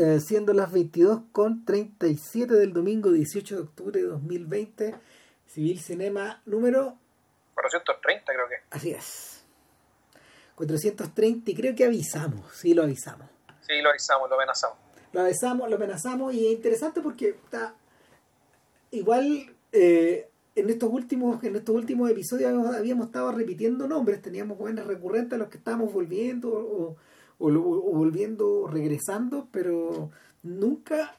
eh, siendo las 22 con 37 del domingo 18 de octubre de 2020, Civil Cinema número 430 creo que. Así es. 430 y creo que avisamos, sí lo avisamos. Sí, lo avisamos, lo amenazamos. Lo avisamos, lo amenazamos y es interesante porque está igual eh, en estos últimos en estos últimos episodios habíamos, habíamos estado repitiendo nombres, teníamos buenas recurrentes a los que estábamos volviendo o, o, o volviendo, regresando, pero nunca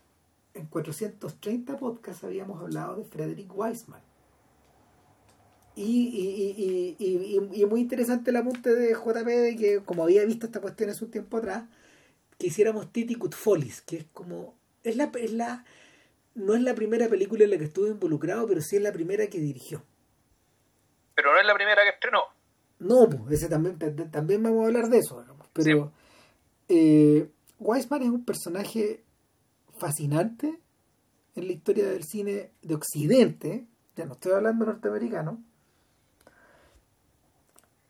en 430 podcasts habíamos hablado de Frederick Weisman. Y, y, y, y, y, muy interesante el apunte de JP de que, como había visto esta cuestión hace un tiempo atrás, que hiciéramos Titi Folis, que es como. Es la, es la, no es la primera película en la que estuve involucrado, pero sí es la primera que dirigió. Pero no es la primera que estrenó. No, pues ese también, también vamos a hablar de eso. Pero sí. Eh, Weisman es un personaje fascinante en la historia del cine de Occidente. Ya no estoy hablando norteamericano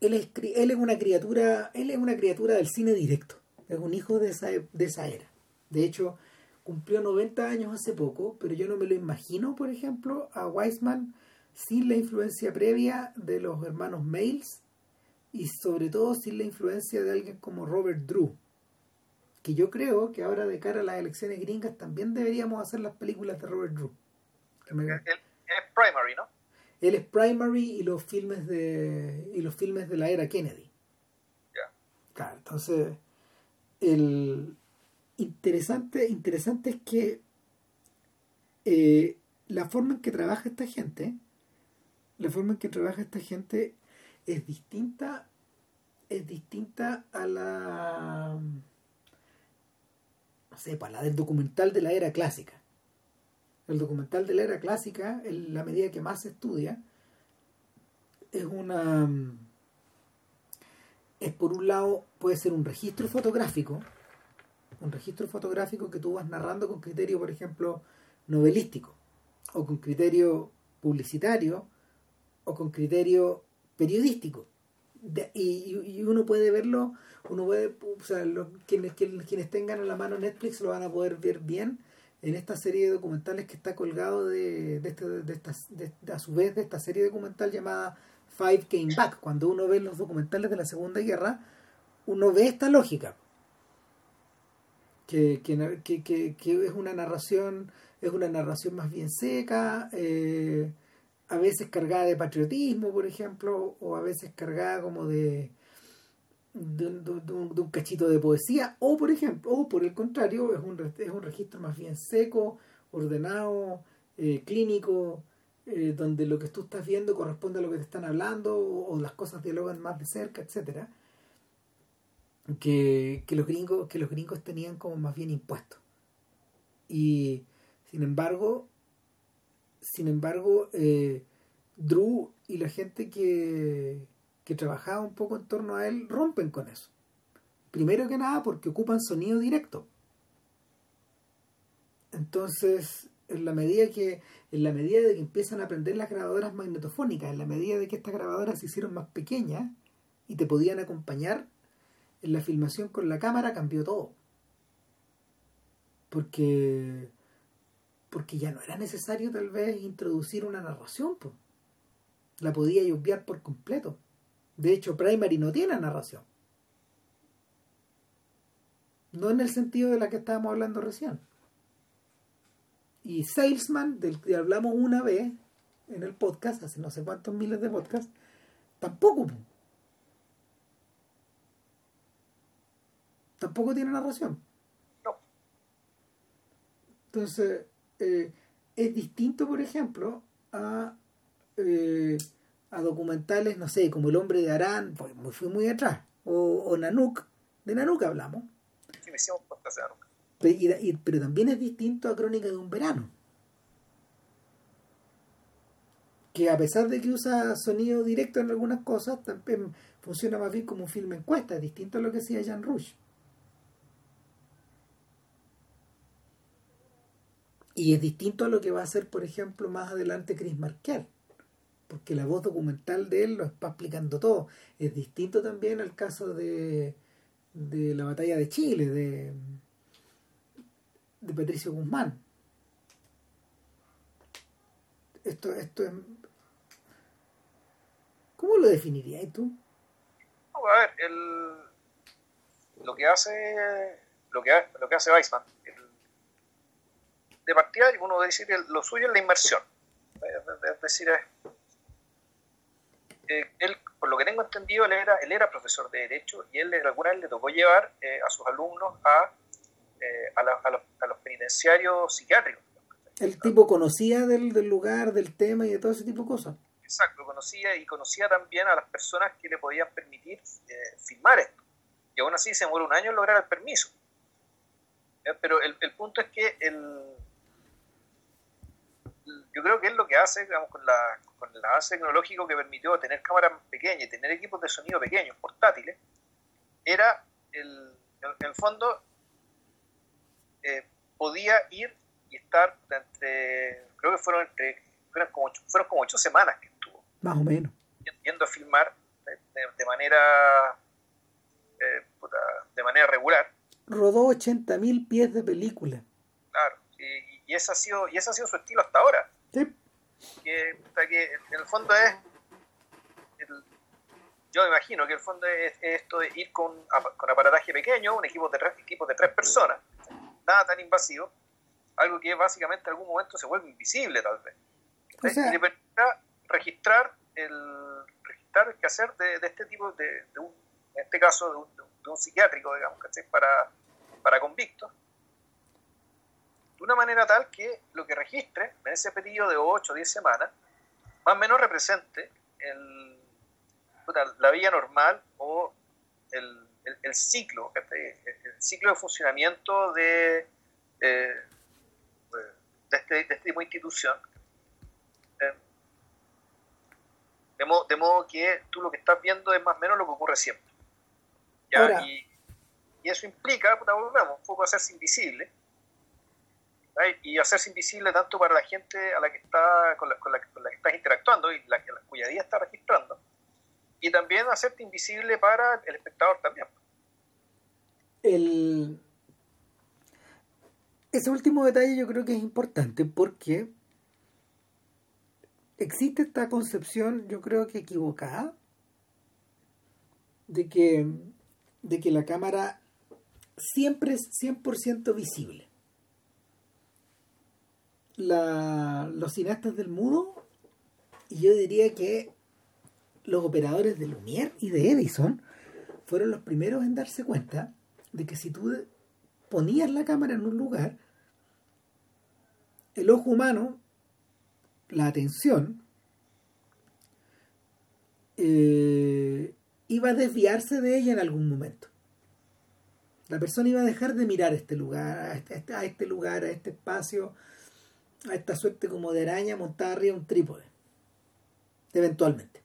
él es, una criatura, él es una criatura del cine directo, es un hijo de esa, de esa era. De hecho, cumplió 90 años hace poco, pero yo no me lo imagino, por ejemplo, a Weisman sin la influencia previa de los hermanos Mails y sobre todo sin la influencia de alguien como Robert Drew, que yo creo que ahora de cara a las elecciones gringas también deberíamos hacer las películas de Robert Drew. Me... Él, él es primary, ¿no? Él es Primary y los filmes de y los filmes de la era Kennedy. Yeah. Claro, entonces el interesante interesante es que eh, la forma en que trabaja esta gente, la forma en que trabaja esta gente es distinta es distinta a la para la del documental de la era clásica el documental de la era clásica, en la medida que más se estudia, es una. Es por un lado, puede ser un registro fotográfico, un registro fotográfico que tú vas narrando con criterio, por ejemplo, novelístico, o con criterio publicitario, o con criterio periodístico. De, y, y, uno puede verlo, uno puede, o sea, lo, quienes, quienes, quienes tengan a la mano Netflix lo van a poder ver bien en esta serie de documentales que está colgado de, de, este, de, esta, de, a su vez de esta serie documental llamada Five Came Back. Cuando uno ve los documentales de la Segunda Guerra, uno ve esta lógica. Que, que, que, que es una narración, es una narración más bien seca, eh, a veces cargada de patriotismo, por ejemplo, o a veces cargada como de, de, un, de, un, cachito de poesía o por ejemplo o por el contrario es un, es un registro más bien seco ordenado eh, clínico eh, donde lo que tú estás viendo corresponde a lo que te están hablando o, o las cosas dialogan más de cerca etcétera que, que los gringos que los gringos tenían como más bien impuestos. Y sin embargo sin embargo eh, Drew y la gente que que trabajaba un poco en torno a él rompen con eso. Primero que nada porque ocupan sonido directo. Entonces, en la medida que en la medida de que empiezan a aprender las grabadoras magnetofónicas, en la medida de que estas grabadoras se hicieron más pequeñas y te podían acompañar en la filmación con la cámara, cambió todo. Porque porque ya no era necesario tal vez introducir una narración, pues. la podía obviar por completo. De hecho, Primary no tiene narración. No en el sentido de la que estábamos hablando recién. Y Salesman, del que hablamos una vez en el podcast, hace no sé cuántos miles de podcasts, tampoco. Tampoco tiene narración. No. Entonces, eh, es distinto, por ejemplo, a... Eh, a documentales, no sé, como El hombre de Arán, pues me fui muy atrás, o, o Nanook, de Nanook hablamos. Sí, me hicimos podcast de Nanook. Pero, y, y, pero también es distinto a Crónica de un verano. Que a pesar de que usa sonido directo en algunas cosas, también funciona más bien como un filme encuesta, es distinto a lo que hacía Jan Rush. Y es distinto a lo que va a hacer, por ejemplo, más adelante Chris Marquel porque la voz documental de él lo está explicando todo. Es distinto también al caso de, de la batalla de Chile, de, de Patricio Guzmán. Esto, esto es... ¿Cómo lo definirías tú? A ver, el, lo que hace lo que, lo que hace Weissman, de partida uno debe decir lo suyo es la inmersión. Es decir, eh, él, por lo que tengo entendido, él era, él era profesor de Derecho y él alguna vez le tocó llevar eh, a sus alumnos a, eh, a, los, a, los, penitenciarios psiquiátricos. El tipo conocía del, del, lugar, del tema y de todo ese tipo de cosas. Exacto, conocía y conocía también a las personas que le podían permitir filmar esto. Y aún así se muere un año en lograr el permiso. Pero el, el punto es que el, yo creo que es lo que hace, digamos, con, la, con el avance tecnológico que permitió tener cámaras pequeñas y tener equipos de sonido pequeños, portátiles, era, el, en el fondo, eh, podía ir y estar entre, creo que fueron entre, fueron como, ocho, fueron como ocho semanas que estuvo. Más o menos. Yendo a filmar de, manera, eh, de manera regular. Rodó 80.000 pies de película. Claro, y, y, ese ha sido, y ese ha sido su estilo hasta ahora. Sí. Que, que en el fondo es. El, yo me imagino que el fondo es, esto de ir con, con aparataje pequeño, un equipo de tres, equipo de tres personas, nada tan invasivo, algo que básicamente en algún momento se vuelve invisible tal vez. O sea, y le permita registrar el, registrar el quehacer de, de este tipo, de, de un, en este caso de un, de un psiquiátrico, digamos, para, para convictos, de una manera tal que lo que registre en ese periodo de 8 o 10 semanas, más o menos represente el, la vida normal o el, el, ciclo, el ciclo de funcionamiento de, de, este, de este tipo de institución. Eh, de modo, de modo, que tú lo que estás viendo es más o menos lo que ocurre siempre. ¿ya? Y, y, eso implica, puta, volvemos, un poco hacerse invisible y hacerse invisible tanto para la gente a la que está con la, con la, con la que estás interactuando y la, cuya día está registrando. Y también hacerte invisible para el espectador también. El ese último detalle yo creo que es importante porque existe esta concepción yo creo que equivocada de que de que la cámara siempre es 100% visible la, los cineastas del mudo y yo diría que los operadores de Lumière y de Edison fueron los primeros en darse cuenta de que si tú ponías la cámara en un lugar, el ojo humano, la atención, eh, iba a desviarse de ella en algún momento. La persona iba a dejar de mirar este lugar, a este, a este lugar, a este espacio, a esta suerte como de araña montada arriba de un trípode. Eventualmente.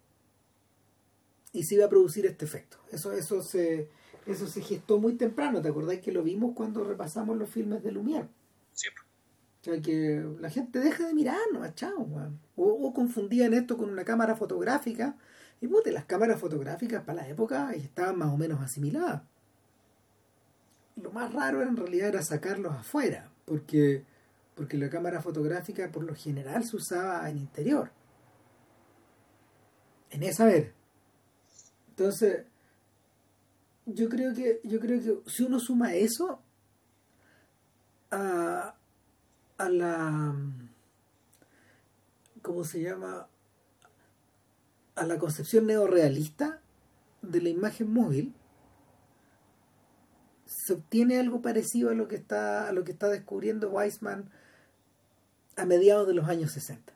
Y se iba a producir este efecto. Eso, eso, se, eso se gestó muy temprano. ¿Te acordáis que lo vimos cuando repasamos los filmes de Lumière? Sí. O sea, que la gente deja de mirarnos, chao, o, o confundían esto con una cámara fotográfica. Y pues, las cámaras fotográficas para la época estaban más o menos asimiladas. Lo más raro en realidad era sacarlos afuera, porque porque la cámara fotográfica por lo general se usaba en interior. En esa ver. Entonces, yo creo que, yo creo que si uno suma eso a, a la ¿cómo se llama? a la concepción neorealista de la imagen móvil, se obtiene algo parecido a lo que está, a lo que está descubriendo Weisman a mediados de los años 60.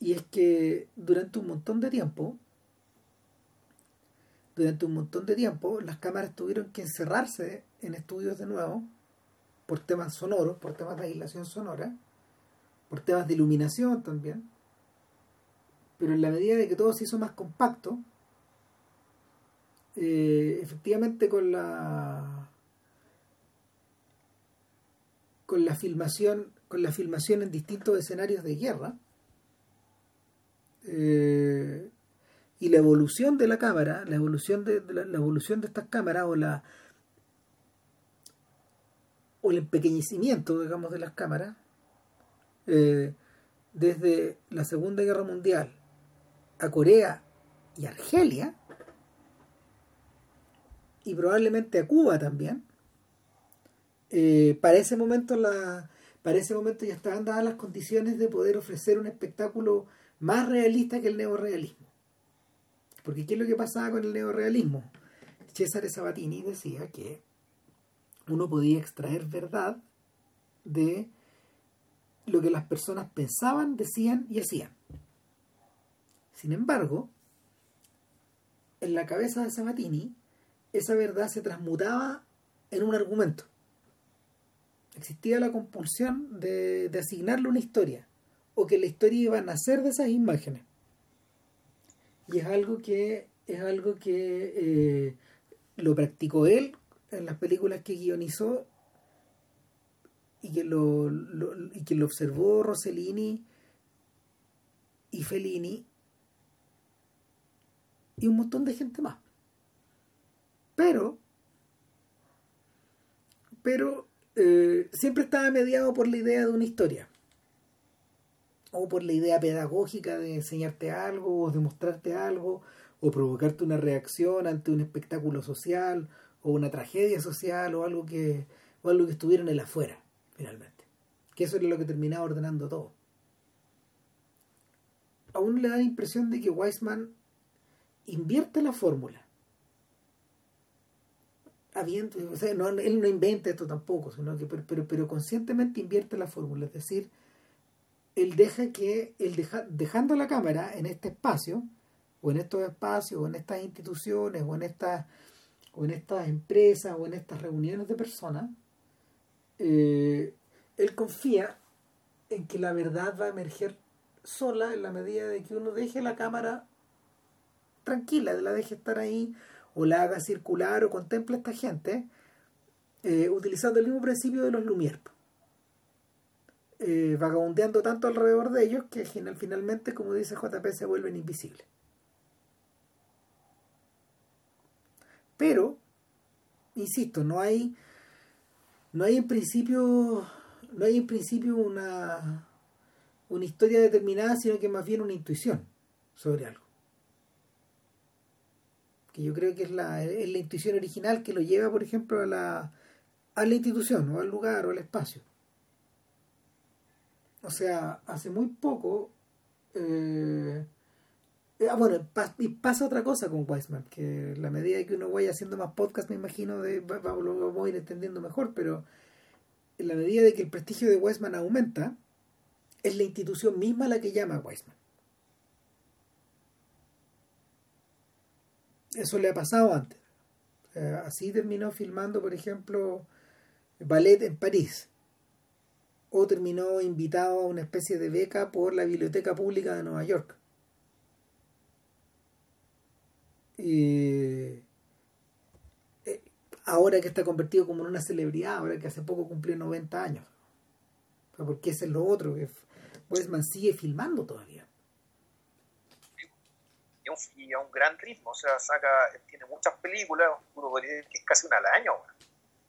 Y es que durante un montón de tiempo, durante un montón de tiempo, las cámaras tuvieron que encerrarse en estudios de nuevo por temas sonoros, por temas de aislación sonora, por temas de iluminación también. Pero en la medida de que todo se hizo más compacto, eh, efectivamente con la con la filmación con la filmación en distintos escenarios de guerra eh, y la evolución de la cámara, la evolución de, la, evolución de estas cámaras o la o el empequeñecimiento, digamos, de las cámaras, eh, desde la Segunda Guerra Mundial a Corea y Argelia, y probablemente a Cuba también, eh, para ese momento la, para ese momento ya estaban dadas las condiciones de poder ofrecer un espectáculo más realista que el neorealismo. Porque ¿qué es lo que pasaba con el neorealismo? Cesare Sabatini decía que uno podía extraer verdad de lo que las personas pensaban, decían y hacían. Sin embargo, en la cabeza de Sabatini, esa verdad se transmutaba en un argumento. Existía la compulsión de, asignarle una historia, o que la historia iba a nacer de esas imágenes. Y es algo que es algo que eh, lo practicó él en las películas que guionizó y que lo, y que lo observó Rossellini y Fellini y un montón de gente más. Pero, pero eh, siempre estaba mediado por la idea de una historia. O por la idea pedagógica de enseñarte algo o de mostrarte algo o provocarte una reacción ante un espectáculo social o una tragedia social o algo que algo que estuviera en el afuera finalmente. Que eso era lo que terminaba ordenando todo. Aún le da la impresión de que Weisman invierte la fórmula o sea, no, él no inventa esto tampoco sino que pero, pero, pero conscientemente invierte la fórmula es decir él deja que él deja, dejando la cámara en este espacio o en estos espacios o en estas instituciones o en estas o en estas empresas o en estas reuniones de personas eh, él confía en que la verdad va a emerger sola en la medida de que uno deje la cámara tranquila, la deje estar ahí o la haga circular o contemple a esta gente eh, utilizando el mismo principio de los Lumière eh, vagabundeando tanto alrededor de ellos que finalmente, como dice JP, se vuelven invisibles. Pero, insisto, no hay, no hay en principio, no hay en principio una, una historia determinada, sino que más bien una intuición sobre algo. Que yo creo que es la, es la intuición original que lo lleva, por ejemplo, a la, a la institución, o al lugar, o al espacio. O sea, hace muy poco eh, ah, bueno, y pasa otra cosa con Weisman, que la medida que uno vaya haciendo más podcast, me imagino, de, lo vamos a ir entendiendo mejor, pero en la medida de que el prestigio de Weisman aumenta, es la institución misma la que llama a Weisman. Eso le ha pasado antes. así terminó filmando, por ejemplo, Ballet en París. O terminó invitado a una especie de beca por la Biblioteca Pública de Nueva York eh, ahora que está convertido como en una celebridad, ahora que hace poco cumplió 90 años. Porque ese es lo otro, que Westman sigue filmando todavía. Y a un, gran ritmo, o sea, saca, tiene muchas películas, que es casi una al año.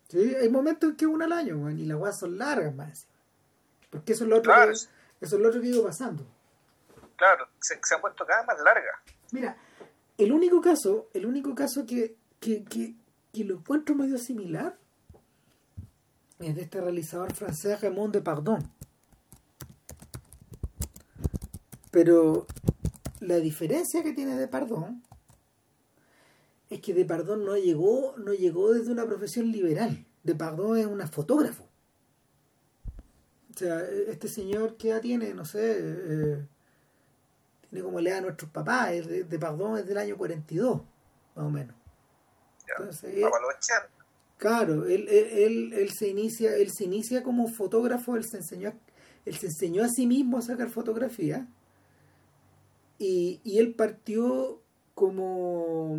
Sí, hay momentos en que una al año, y las guas son largas más. Porque eso es lo otro, que, eso es lo otro que ido pasando. Claro, se, se han puesto cada vez más largas. Mira, el único caso, el único caso que, lo encuentro medio similar es de este realizador francés Raymond Pardon Pero la diferencia que tiene de Pardon es que de Pardon no llegó, no llegó desde una profesión liberal. De Pardon es una fotógrafo. O sea, este señor que ya tiene, no sé, eh, tiene como le da a nuestros papás, de, de Pardón es del año 42, más o menos. Entonces, claro, él, él, él, se inicia, él se inicia como fotógrafo, él se enseñó, él se enseñó a sí mismo a sacar fotografía y, y él partió como,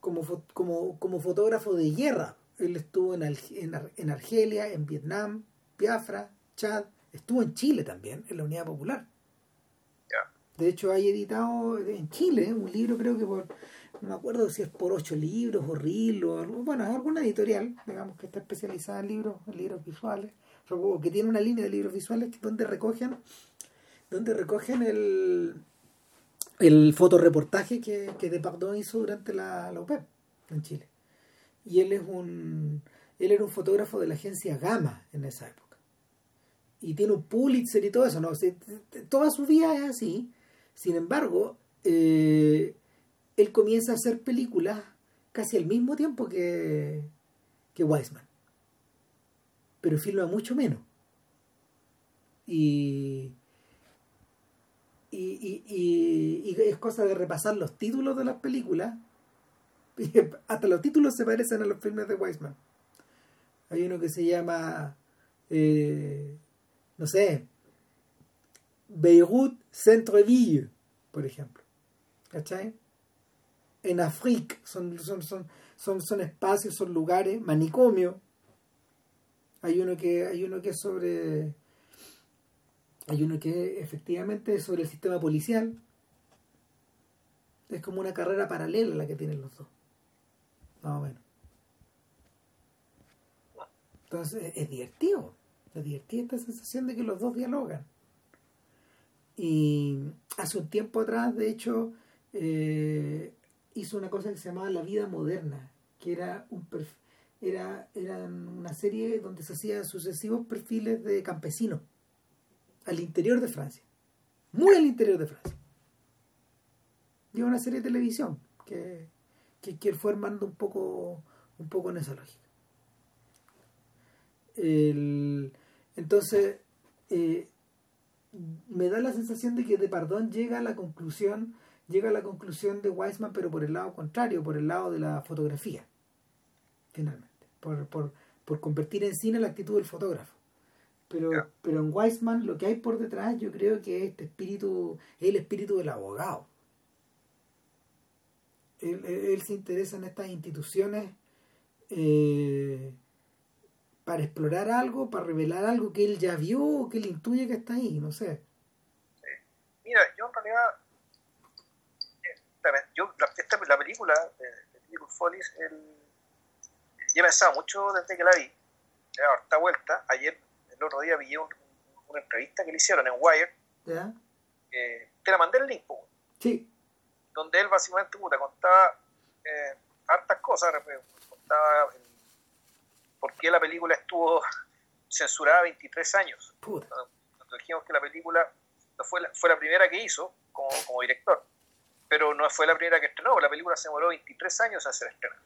como, como, como fotógrafo de guerra. Él estuvo en, en, en Argelia, en Vietnam, Biafra, Chad, estuvo en Chile también, en la Unidad Popular. De hecho, hay editado en Chile un libro, creo que por no me acuerdo si es por ocho libros o Reel o bueno, es alguna editorial, digamos, que está especializada en libros, en libros visuales, o que tiene una línea de libros visuales donde recogen, donde recogen el, el fotoreportaje que, que Depardon hizo durante la, la UPEP en Chile. Y él es un él era un fotógrafo de la agencia Gama en esa época. Y tiene un Pulitzer y todo eso, ¿no? toda su vida es así. Sin embargo, eh, él comienza a hacer películas casi al mismo tiempo que, que Weisman. Pero filma mucho menos. Y, y, es cosa de repasar los títulos de las películas. Hasta los títulos se parecen a los filmes de Weisman. Hay uno que se llama, eh, no sé, Beirut Centre-Ville, por ejemplo. ¿Cachai? En África son, son, son, son, son espacios, son lugares, manicomio. Hay uno que, hay uno que es sobre. Hay uno que efectivamente es sobre el sistema policial. Es como una carrera paralela la que tienen los dos. Más o menos. Entonces es divertido, es divertida esta sensación de que los dos dialogan. Y hace un tiempo atrás, de hecho, eh, hizo una cosa que se llamaba La Vida Moderna, que era un era, era una serie donde se hacían sucesivos perfiles de campesinos al interior de Francia, muy al interior de Francia. Y una serie de televisión que, que, que fue armando un poco, un poco en esa lógica. El, entonces, eh, me da la sensación de que De Pardón llega a la conclusión, llega a la conclusión de Weisman, pero por el lado contrario, por el lado de la fotografía, finalmente, por, por, por convertir en cine la actitud del fotógrafo. Pero, pero en Weisman lo que hay por detrás yo creo que este espíritu es el espíritu del abogado. Él, él, se interesa en estas instituciones eh, para explorar algo, para revelar algo que él ya vio o que él intuye que está ahí, no sé. Mira, yo en realidad, eh, yo, la, esta, la película de, de Follies, el, yo he pensado mucho desde que la vi, he dado harta vuelta, ayer, el otro día vi una entrevista que le hicieron en Wire, ¿Ya? Eh, te la mandé el link, sí. donde él básicamente contaba eh, hartas cosas, contaba el por qué la película estuvo censurada 23 años. Cuando dijimos que la película no fue, la, fue la primera que hizo como, como, director, pero no fue la primera que estrenó, la película se demoró 23 años en ser estrenada.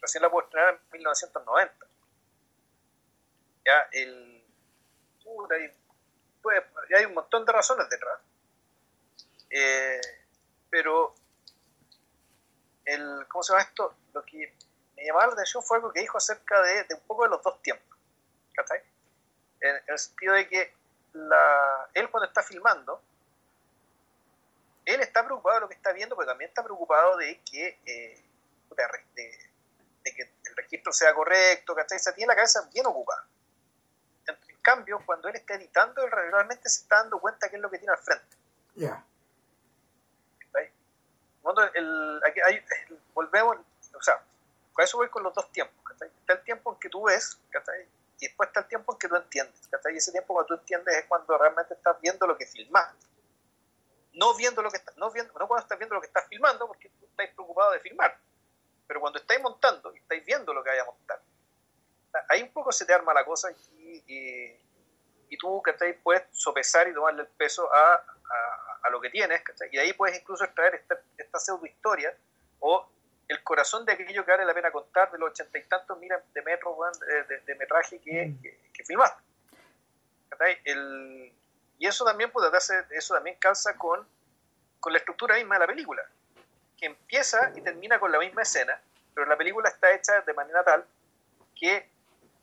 Recién la pudo estrenar en 1990. Ya, el. Pues, hay un montón de razones detrás. Eh, pero el, ¿cómo se llama esto? Lo que me llamaba la atención fue algo que dijo acerca de, un poco de los dos tiempos. ¿Cachai? En, el sentido de que la, él cuando está filmando, él está preocupado de lo que está viendo, pero también está preocupado de que, eh, de, que el registro sea correcto, ¿cachai? Se tiene la cabeza bien ocupada. En, cambio, cuando él está editando, él realmente se está dando cuenta qué es lo que tiene al frente. Ya. El, hay, volvemos, o sea, con eso voy con los dos tiempos. Está el tiempo en que tú ves, y después está el tiempo en que tú entiendes. Y ese tiempo cuando tú entiendes es cuando realmente estás viendo lo que filmas. No viendo lo que estás, no, viendo, no cuando estás viendo lo que estás filmando, porque tú estás preocupado de filmar. Pero cuando estáis montando y estáis viendo lo que hay a montar, ahí un poco se te arma la cosa y, y, y tú puedes sopesar y tomarle el peso a, a, a lo que tienes. Y de ahí puedes incluso extraer esta, esta pseudo historia o el corazón de aquello que vale la pena contar de los ochenta y tantos miles de metros de, metraje que, mm. que, filmaste. y eso también puede darse, eso también calza con, con la estructura misma de la película, que empieza y termina con la misma escena, pero la película está hecha de manera tal que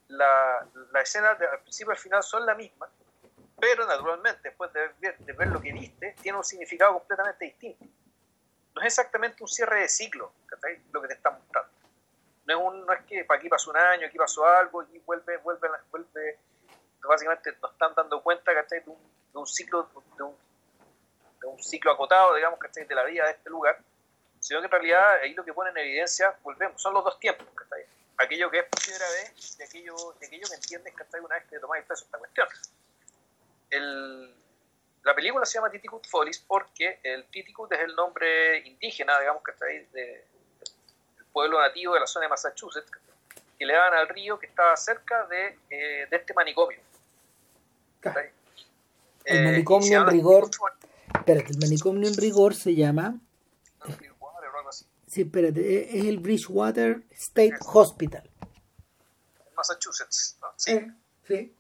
la, la escena de, al principio al final son la misma, pero naturalmente después de ver, de ver lo que viste, tiene un significado completamente distinto no es exactamente un cierre de ciclo lo que te están mostrando. No es, un, no es que aquí pasó un año, aquí pasó algo, y vuelve, vuelve, vuelve. Básicamente nos están dando cuenta De, un, de un ciclo, de un, de un, ciclo acotado, digamos, de la vida de este lugar, sino que en realidad ahí lo que pone en evidencia, volvemos, son los dos tiempos, ¿cachai? Aquello que es por primera vez y aquello, y aquello que entiendes, ¿cachai? Una vez que tomáis peso esta cuestión. El, la película se llama Titicut Follies porque el Titicut es el nombre indígena, digamos, que está ahí, de, del pueblo nativo de la zona de Massachusetts, que le daban al río que estaba cerca de, eh, de este manicomio. El Eh, manicomio en rigor, espérate, el manicomio en rigor se llama, no, Clearwater o algo así, sí, espérate, es es el Bridgewater State Hospital. en Massachusetts. ¿no? Sí, Eh, sí.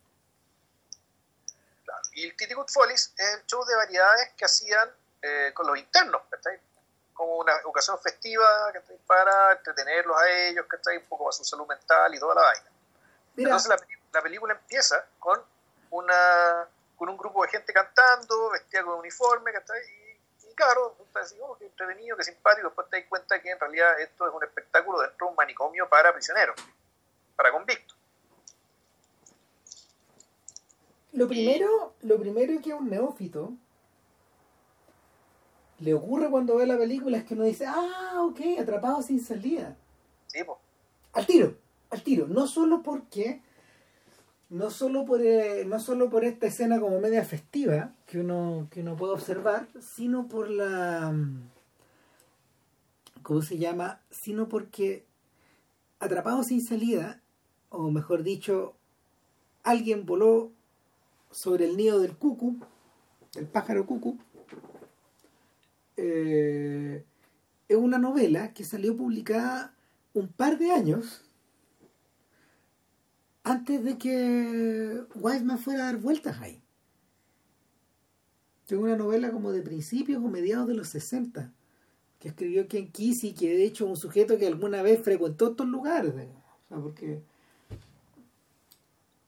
claro. Y el Titicut Follies es el show de variedades que hacían eh, con los internos, ¿cachai? como una ocasión festiva ¿cachai? para entretenerlos a ellos, ¿cachai? un poco para su salud mental y toda la vaina. Mira, Entonces la, la película empieza con una con un grupo de gente cantando, vestida con uniforme, ¿cachai? Y, tú estás así, oh, qué entretenido, qué simpático, después te das cuenta que en realidad esto es un espectáculo dentro de un manicomio para prisioneros, para convictos. lo primero, lo primero que a un neófito le ocurre cuando ve la película es que uno dice, ah, ok, atrapado sin salida. Sí, pues. Al tiro, al tiro. No solo porque, no solo por, eh, no solo por esta escena como media festiva que uno, que uno puede observar, sino por la, mm, ¿cómo se llama? Sino porque atrapado sin salida, o mejor dicho, alguien voló sobre el nido del cucu, del pájaro cucu, eh, es una novela que salió publicada un par de años antes de que Wiseman fuera a dar vueltas ahí. Es una novela como de principios o mediados de los 60 que escribió Ken Kesey, que de hecho es un sujeto que alguna vez frecuentó estos lugares. O sea, porque...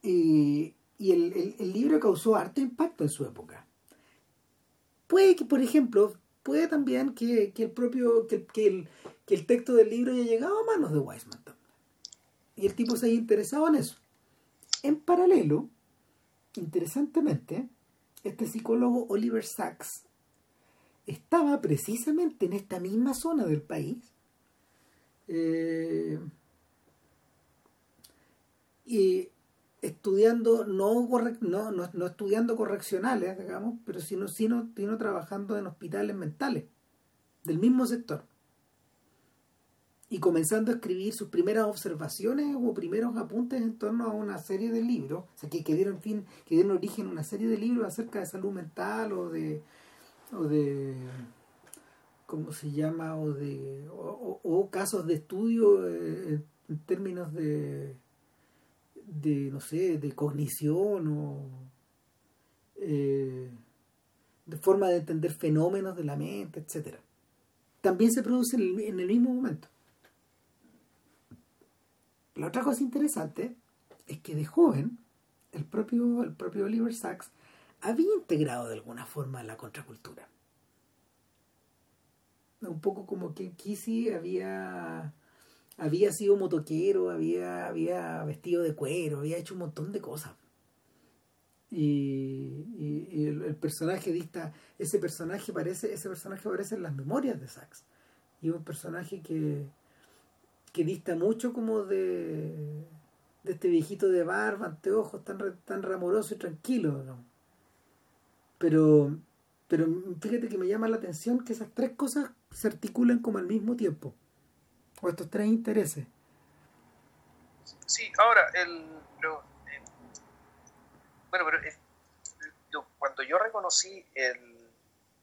Y, y el, el- libro causó harto impacto en su época. Puede que, por ejemplo, puede también que, que el propio, que, que el, que el texto del libro haya llegado a manos de Weisman. Y el tipo se haya interesado en eso. En paralelo, interesantemente, este psicólogo Oliver Sacks estaba precisamente en esta misma zona del país eh, y estudiando no, no, no, no estudiando correccionales digamos pero sino, sino, sino trabajando en hospitales mentales del mismo sector y comenzando a escribir sus primeras observaciones o primeros apuntes en torno a una serie de libros, o sea, que, que dieron fin, que dieron origen a una serie de libros acerca de salud mental o de o de ¿cómo se llama? o de o, casos de estudio eh, en términos de de no sé, de cognición o eh, de forma de entender fenómenos de la mente, etcétera. También se produce en el mismo momento. La otra cosa interesante es que de joven el propio, el propio Oliver Sacks había integrado de alguna forma la contracultura. Un poco como que Kesey había, había sido motoquero, había, había vestido de cuero, había hecho un montón de cosas. Y, y- el, personaje dista, ese personaje parece, ese personaje aparece en las memorias de Sachs. Y un personaje que, que dista mucho como de, de este viejito de barba, anteojos, tan, tan ramoroso y tranquilo. ¿no? Pero, pero fíjate que me llama la atención que esas tres cosas se articulan como al mismo tiempo. O estos tres intereses. Sí, ahora, el, lo- eh, bueno, pero cuando yo reconocí el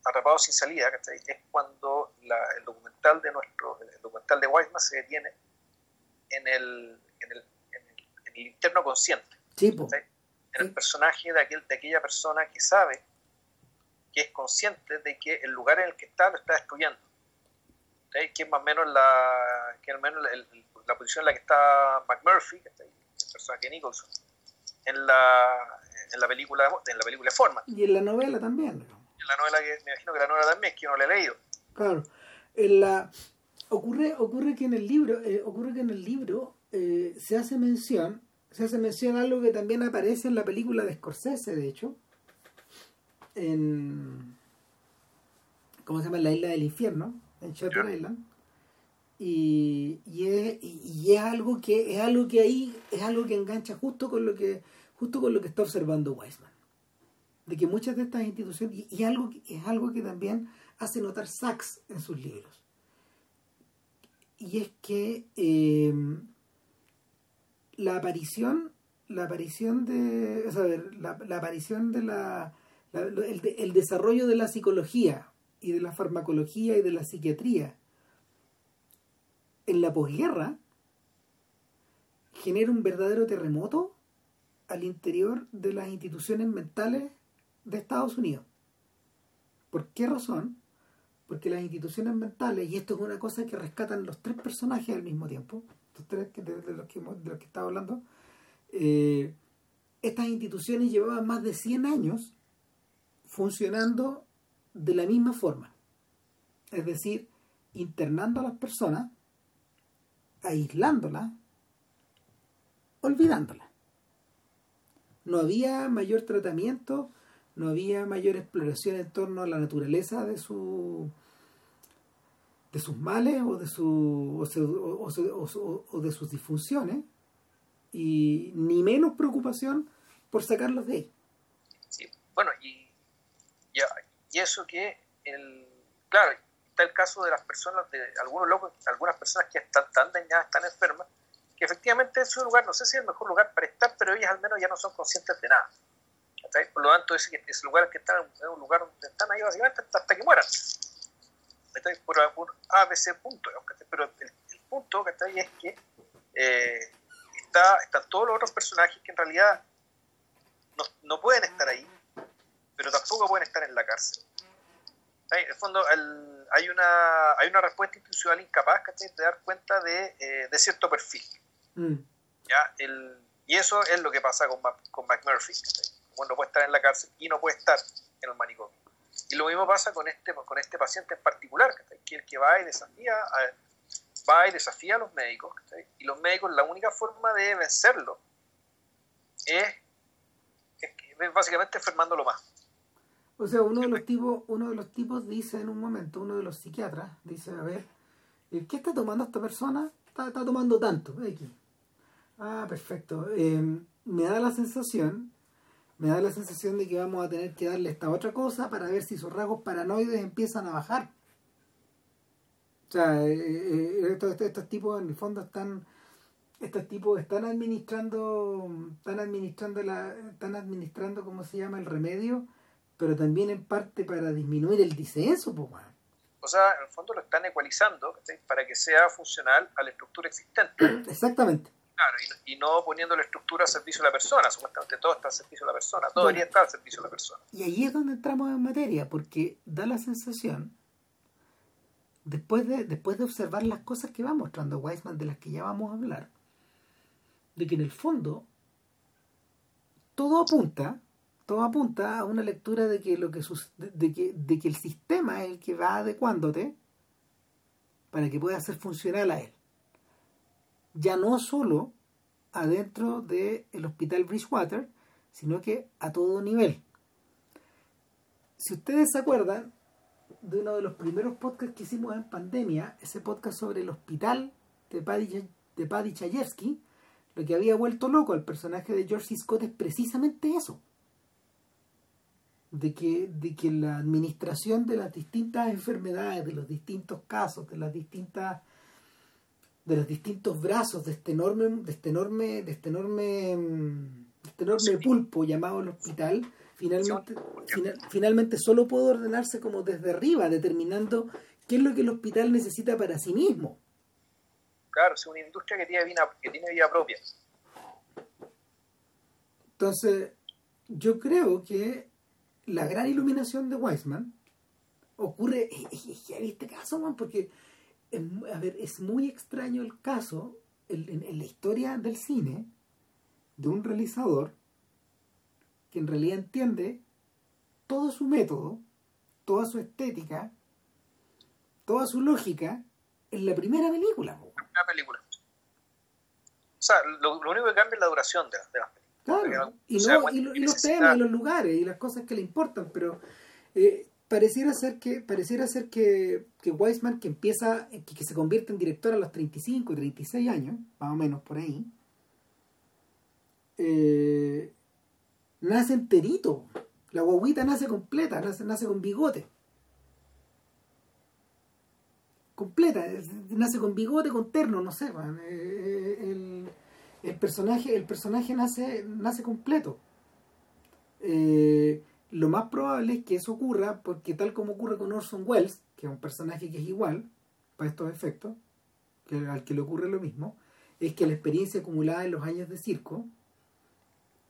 Atrapado sin salida, ¿cachai? es cuando la- el documental de nuestro, el documental de Weisman se detiene en el, en el, en el, en el interno consciente, Sí, po. ¿cachai? en el personaje de, aquel, de aquella persona que sabe, que es consciente de que el lugar en el que está lo está destruyendo. ¿cachai? Que es más o menos la, que al menos la posición en la que está McMurphy, el personaje de Nicholson, en la, en la película en la película Forma, Y en la novela también. en la novela que me imagino que la novela también, que yo no la he leído. Claro. En la, ocurre, ocurre que en el libro, eh, ocurre que en el libro eh, se hace mención, se hace mención a algo que también aparece en la película de Scorsese, de hecho, en ¿cómo se llama? La isla del infierno, en Shutter Island. Y, y, es, y es algo que es algo que ahí es algo que engancha justo con lo que justo con lo que está observando Weisman de que muchas de estas instituciones y, algo es algo que también hace notar Sachs en sus libros y es que eh, la aparición la aparición de la, aparición de la, el, el, desarrollo de la psicología y de la farmacología y de la psiquiatría en la posguerra genera un verdadero terremoto al interior de las instituciones mentales de Estados Unidos. ¿Por qué razón? Porque las instituciones mentales, y esto es una cosa que rescatan los tres personajes al mismo tiempo, los tres de, los que, de los que estaba hablando, eh, estas instituciones llevaban más de 100 años funcionando de la misma forma. Es decir, internando a las personas, aislándolas, olvidándolas. No había mayor tratamiento, no había mayor exploración en torno a la naturaleza de su de sus males o de su o, de sus disfunciones y ni menos preocupación por sacarlos de ahí. Sí, bueno, y, y, eso que, el, claro, está el caso de las personas, de algunos locos, algunas personas que están tan dañadas, están enfermas, que efectivamente es un lugar, no sé si es el mejor lugar para estar, pero ellas al menos ya no son conscientes de nada. Por lo tanto, ese, ese lugar que están es un lugar donde están ahí básicamente hasta, que mueran. Por, por A, B, C punto. Pero el, punto es que eh, está, están todos los otros personajes que en realidad no, no, pueden estar ahí, pero tampoco pueden estar en la cárcel. En el fondo, hay, una, hay una respuesta institucional incapaz de dar cuenta de, eh, de cierto perfil. Mm. ¿ya? El, y eso es lo que pasa con, con McMurphy. Bueno, puede estar en la cárcel y no puede estar en el manicomio. Y lo mismo pasa con este, con este paciente en particular, que el que va y desafía a, va y desafía a los médicos. Y los médicos, la única forma de vencerlo es, básicamente enfermándolo más. O sea, uno de los tipos, uno de los tipos dice en un momento, uno de los psiquiatras dice, a ver, ¿qué está tomando esta persona? Está, tomando tanto, Ah, perfecto. Eh, me da la sensación me da la sensación de que vamos a tener que darle esta otra cosa para ver si sus rasgos paranoides empiezan a bajar. O sea, eh, eh, estos, estos, tipos en el fondo están estos tipos están administrando están administrando la están administrando cómo se llama el remedio pero también en parte para disminuir el disenso pues o sea en el fondo lo están ecualizando para que sea funcional a la estructura existente. Exactamente Claro, y, no poniendo la estructura al servicio de la persona, supuestamente todo está al servicio de la persona, todo debería estar al servicio de la persona. Y ahí es donde entramos en materia, porque da la sensación, después de, después de observar las cosas que va mostrando Weisman, de las que ya vamos a hablar, de que en el fondo todo apunta, todo apunta a una lectura de que lo que, de que, de que el sistema es el que va adecuándote para que pueda ser funcional a él ya no solo adentro del hospital Bridgewater, sino que a todo nivel. Si ustedes se acuerdan de uno de los primeros podcasts que hicimos en pandemia, ese podcast sobre el hospital de Paddy, de lo que había vuelto loco al personaje de George. Scott es precisamente eso. De que, de que la administración de las distintas enfermedades, de los distintos casos, de las distintas de los distintos brazos de este enorme, de este enorme, de este enorme, de este enorme pulpo llamado el hospital, finalmente, finalmente solo puede ordenarse como desde arriba, determinando qué es lo que el hospital necesita para sí mismo. Claro, es una industria que tiene vida, que tiene vida propia. Entonces, yo creo que la gran iluminación de Weisman ocurre, en este caso, man, porque a ver, es muy extraño el caso en, la historia del cine de un realizador que en realidad entiende todo su método, toda su estética, toda su lógica en la primera película. Una película. O sea, lo, único que cambia es la duración de, de las películas. Claro, y, los temas, y los lugares, y las cosas que le importan, pero eh, pareciera ser que pareciera ser que, que Weisman que empieza que, se convierte en director a los 35 36 años más o menos por ahí eh, nace enterito. La guaguita nace completa nace, nace con bigote. Completa nace con bigote con terno no sé eh, el, el, personaje el personaje nace nace completo. Eh, lo más probable es que eso ocurra porque tal como ocurre con Orson Welles, que es un personaje que es igual para estos efectos, que al que le ocurre lo mismo, es que la experiencia acumulada en los años de circo,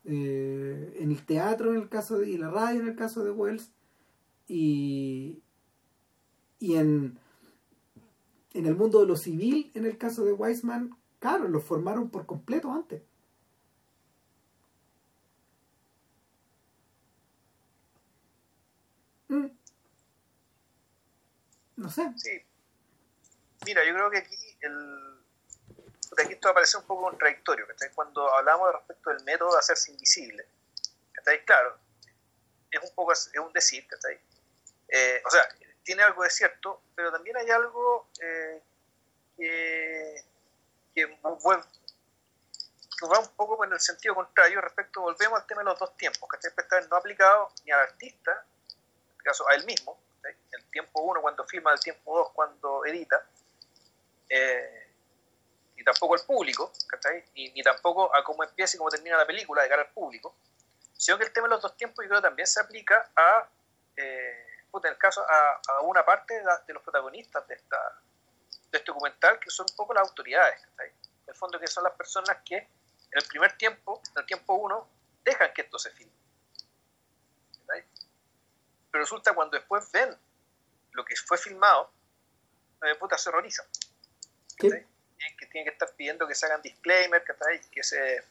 eh, en el teatro en el caso de, y la radio en el caso de Wells, y, y en, en el mundo de lo civil en el caso de Weisman, claro, lo formaron por completo antes. No sé. Sí. Mira, yo creo que aquí el aquí esto aparece un poco contradictorio, Cuando hablamos respecto del método de hacerse invisible, Claro, es un poco es un decir, eh, o sea, tiene algo de cierto, pero también hay algo eh, que, que, va un poco en el sentido contrario respecto, volvemos al tema de los dos tiempos, que está no aplicado ni al artista, en este caso a él mismo, tiempo 1 cuando filma, el tiempo 2 cuando edita, eh, ni tampoco al público, ni, ni, tampoco a cómo empieza y cómo termina la película de cara al público, sino que el tema de los dos tiempos yo creo también se aplica a, eh, en el caso, a, una parte de, los protagonistas de, esta, de este documental, que son un poco las autoridades, en el fondo que son las personas que en el primer tiempo, en el tiempo 1, dejan que esto se filme pero resulta cuando después ven lo que fue filmado, eh, puta, se horrorizan. Que tienen que estar pidiendo que se hagan disclaimer, que se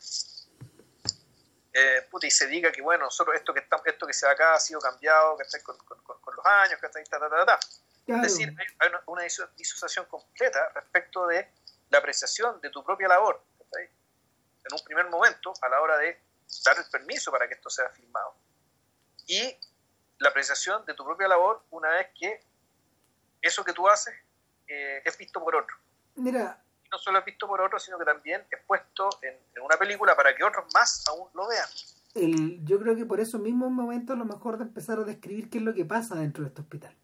eh, puta, y se diga que bueno, nosotros esto que está, esto que se da acá ha sido cambiado con, con, con, los años, ta, ta, ta, ta. Es decir, hay una, disociación completa respecto de la apreciación de tu propia labor. En un primer momento, a la hora de dar el permiso para que esto sea filmado. Y la apreciación de tu propia labor una vez que eso que tú haces eh, es visto por otro. Mira. Y no solo es visto por otro, sino que también es puesto en, una película para que otros más aún lo vean. El, yo creo que por eso mismo es momento a lo mejor de empezar a describir qué es lo que pasa dentro de este hospital.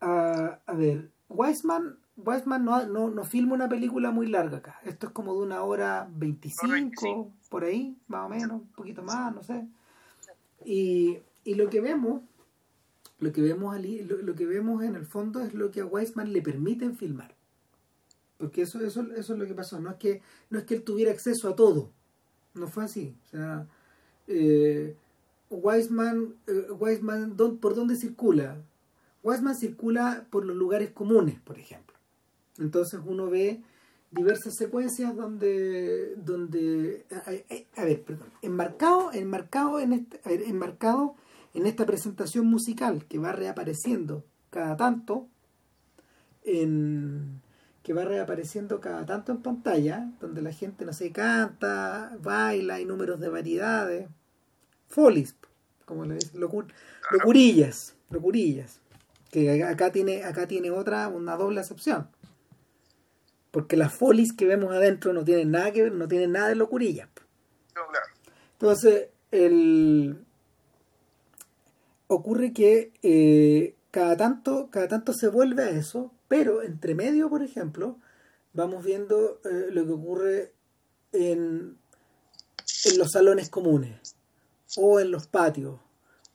Uh, a ver, Weisman, Weisman no, no, no, filma una película muy larga acá. Esto es como de una hora 25, por ahí, más o menos, un poquito más, no sé. Y y lo que vemos, lo que vemos, lo, que vemos en el fondo es lo que a Weisman le permiten filmar. Porque eso, eso, eso es lo que pasó. No es que, no es que él tuviera acceso a todo. No fue así. O sea, eh, Weisman, eh, Weisman ¿por dónde circula? Weisman circula por los lugares comunes, por ejemplo. Entonces uno ve diversas secuencias donde donde a, ver perdón enmarcado enmarcado en este, enmarcado en esta presentación musical que va reapareciendo cada tanto en que va reapareciendo cada tanto en pantalla, donde la gente no sé canta, baila, hay números de variedades, folies, como le dicen, locurillas, locurillas, que acá tiene, acá tiene otra, una doble acepción. Porque las folies que vemos adentro no tienen nada que ver, no tienen nada de locurillas. Entonces, el, ocurre que eh, cada tanto cada tanto se vuelve a eso pero entre medio por ejemplo vamos viendo eh, lo que ocurre en, en los salones comunes o en los patios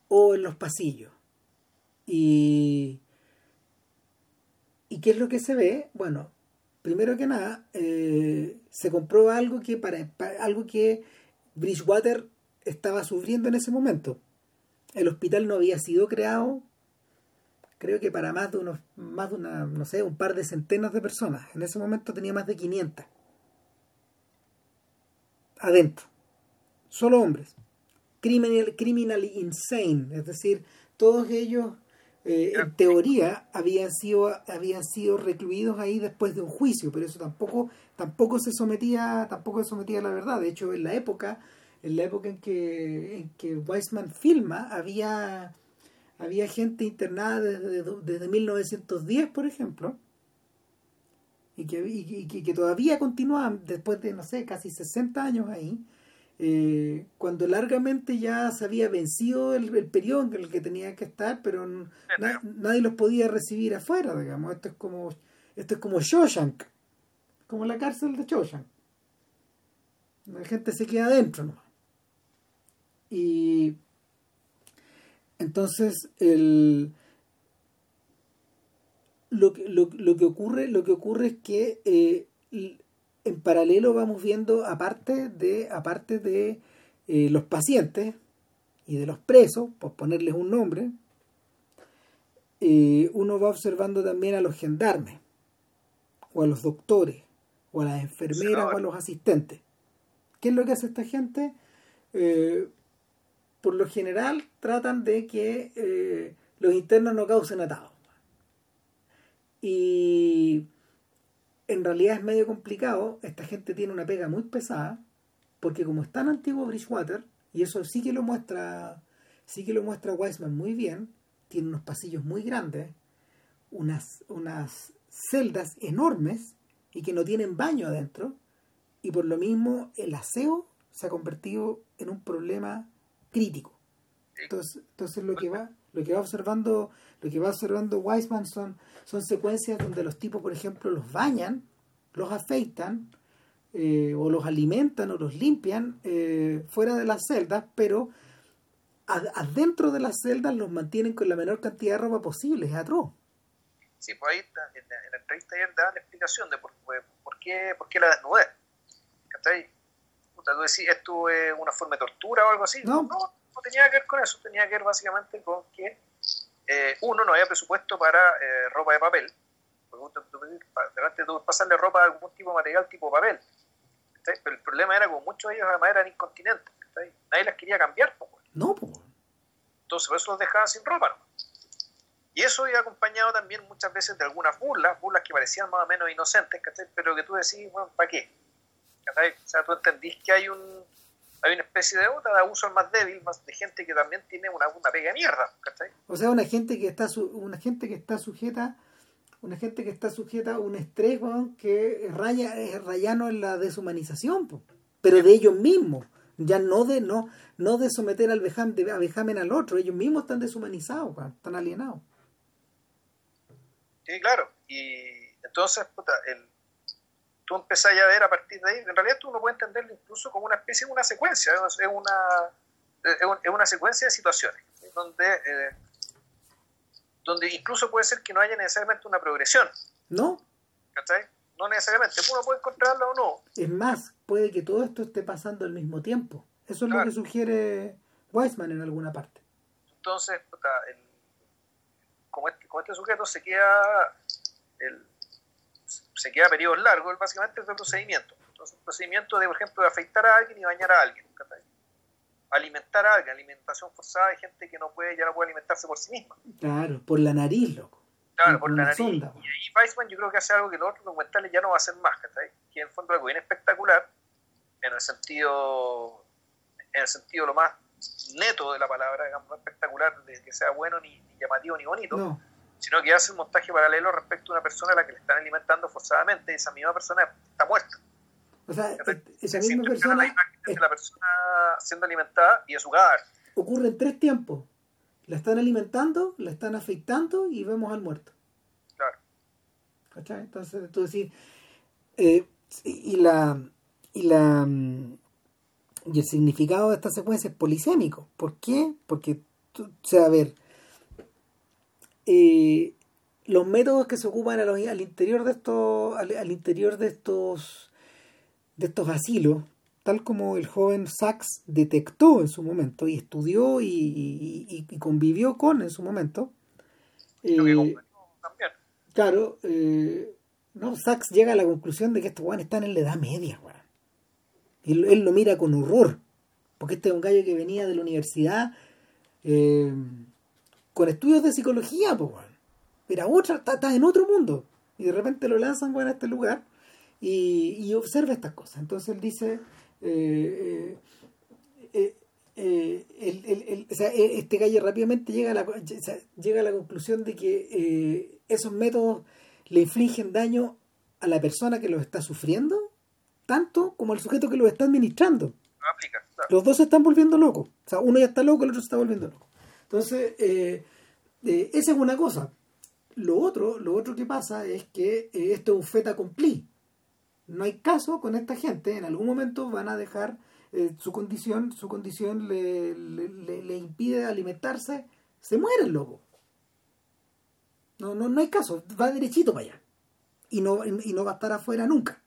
o en los pasillos. Y y qué es lo que se ve bueno primero que nada eh, se comprueba algo que para algo que Bridgewater estaba sufriendo en ese momento el hospital no había sido creado creo que para más de unos más de una no sé un par de centenas de personas. En ese momento tenía más de 500 adentro. Solo hombres. Criminal criminally insane. Es decir todos ellos eh, en teoría habían sido habían sido recluidos ahí después de un juicio pero eso tampoco tampoco se sometía tampoco se sometía a la verdad. De hecho en la época en la época en que, en que Weisman filma, había, había gente internada desde, desde 1910, por ejemplo, y que, y, que todavía continúan después de, no sé, casi 60 años ahí, eh, cuando largamente ya se había vencido el, periodo en el que tenía que estar, pero nadie los podía recibir afuera, digamos. Esto es como, esto es como Shawshank, como la cárcel de Shawshank. La gente se queda adentro, ¿no? Y entonces el lo que, lo, que ocurre lo que ocurre es que eh, en paralelo vamos viendo, aparte de, aparte de eh, los pacientes y de los presos, por ponerles un nombre, eh, uno va observando también a los gendarmes, o a los doctores, o a las enfermeras, o a los asistentes. ¿Qué es lo que hace esta gente? Eh, por lo general tratan de que los internos no causen atados. Y en realidad es medio complicado. Esta gente tiene una pega muy pesada, porque como es tan antiguo Bridgewater, y eso sí que lo muestra, sí que lo muestra Weisman muy bien, tiene unos pasillos muy grandes, unas, unas celdas enormes y que no tienen baño adentro, y por lo mismo el aseo se ha convertido en un problema crítico. Entonces, entonces lo que va, lo que va observando, lo que va observando Weisman son son secuencias donde los tipos, por ejemplo, los bañan, los afeitan, eh, o los alimentan o los limpian eh, fuera de las celdas, pero adentro de las celdas los mantienen con la menor cantidad de ropa posible, es atroz. Sí, pues ahí en, la, entrevista ayer daban la explicación de por, por, qué, por qué la desnudez. ¿Cachai? Puta, tú decís, ¿esto es una forma de tortura o algo así? No. no, no tenía que ver con eso, tenía que ver básicamente con que eh, uno, no había presupuesto para eh, ropa de papel. Delante de pasarle ropa de algún tipo de material tipo papel. Pero el problema era que muchos de ellos además eran incontinentes. Nadie las quería cambiar. no, Entonces por eso los dejaban sin ropa. Y eso iba acompañado también muchas veces de algunas burlas, burlas que parecían más o menos inocentes, pero que tú decís, bueno, ¿para qué? O sea, tú entendís que hay un, hay una especie de otra de abuso al más débil, más de gente que también tiene una, una pega de mierda, O sea, una gente que está una gente que está sujeta una gente que está sujeta a un estrés que raya, es rayano en la deshumanización, pero de ellos mismos, ya no de no no de someter al de, a vejamen al otro, ellos mismos están deshumanizados, están alienados. Sí, claro, y entonces, puta, el, tú empezás a ver a partir de ahí, en realidad tú no puedes entenderlo incluso como una especie de una secuencia, es una, es una secuencia de situaciones, donde, eh, donde incluso puede ser que no haya necesariamente una progresión. ¿No? ¿Cachai? No necesariamente, uno puede encontrarla o no. Es más, puede que todo esto esté pasando al mismo tiempo. Eso es lo que sugiere Weisman en alguna parte. Entonces, como, este, como este sujeto se queda el, se queda periodos largos, básicamente es el procedimiento. Entonces, el procedimiento de, por ejemplo, de afeitar a alguien y bañar a alguien. Alimentar a alguien, alimentación forzada de gente que no puede, ya no puede alimentarse por sí misma. Claro, por la nariz, loco. Claro, por, la nariz. y, y Weissman yo creo que hace algo que los otros documentales ya no va a hacer más, que en el fondo algo bien espectacular, en el sentido, en el sentido lo más neto de la palabra, digamos, no espectacular de que sea bueno, ni, llamativo, ni bonito. No sino que hace un montaje paralelo respecto a una persona a la que le están alimentando forzadamente y esa misma persona está muerta. O sea, esa misma persona... La imagen de la persona siendo alimentada y de su cadáver. Ocurre en tres tiempos. La están alimentando, la están afectando y vemos al muerto. Claro. ¿Cachai? Entonces, tú decís... Eh, y la... Y la y el significado de esta secuencia es polisémico. ¿Por qué? Porque, o sea, a ver, eh, los métodos que se ocupan al interior de estos al, interior de estos de estos asilos tal como el joven Sachs detectó en su momento y estudió y, convivió con en su momento eh, claro eh, no Sachs llega a la conclusión de que estos guanes están en la edad media él, él, lo mira con horror porque este es un gallo que venía de la universidad eh, con estudios de psicología, pues, Era otra, está, en otro mundo. Y de repente lo lanzan, a este lugar y, observa estas cosas. Entonces él dice, eh, eh, eh, el, el, el, o sea, e, este gallo rápidamente llega a la, llega a la conclusión de que esos métodos le infligen daño a la persona que los está sufriendo, tanto como al sujeto que los está administrando. Los dos se están volviendo locos. O sea, uno ya está loco, el otro se está volviendo loco. Entonces, eh, esa es una cosa. Lo otro, lo otro que pasa es que esto es un feta accompli. No hay caso con esta gente. En algún momento van a dejar eh, su condición, su condición le, impide alimentarse, se muere el lobo. No, no, no hay caso, va derechito para allá. Y no, y no va a estar afuera nunca.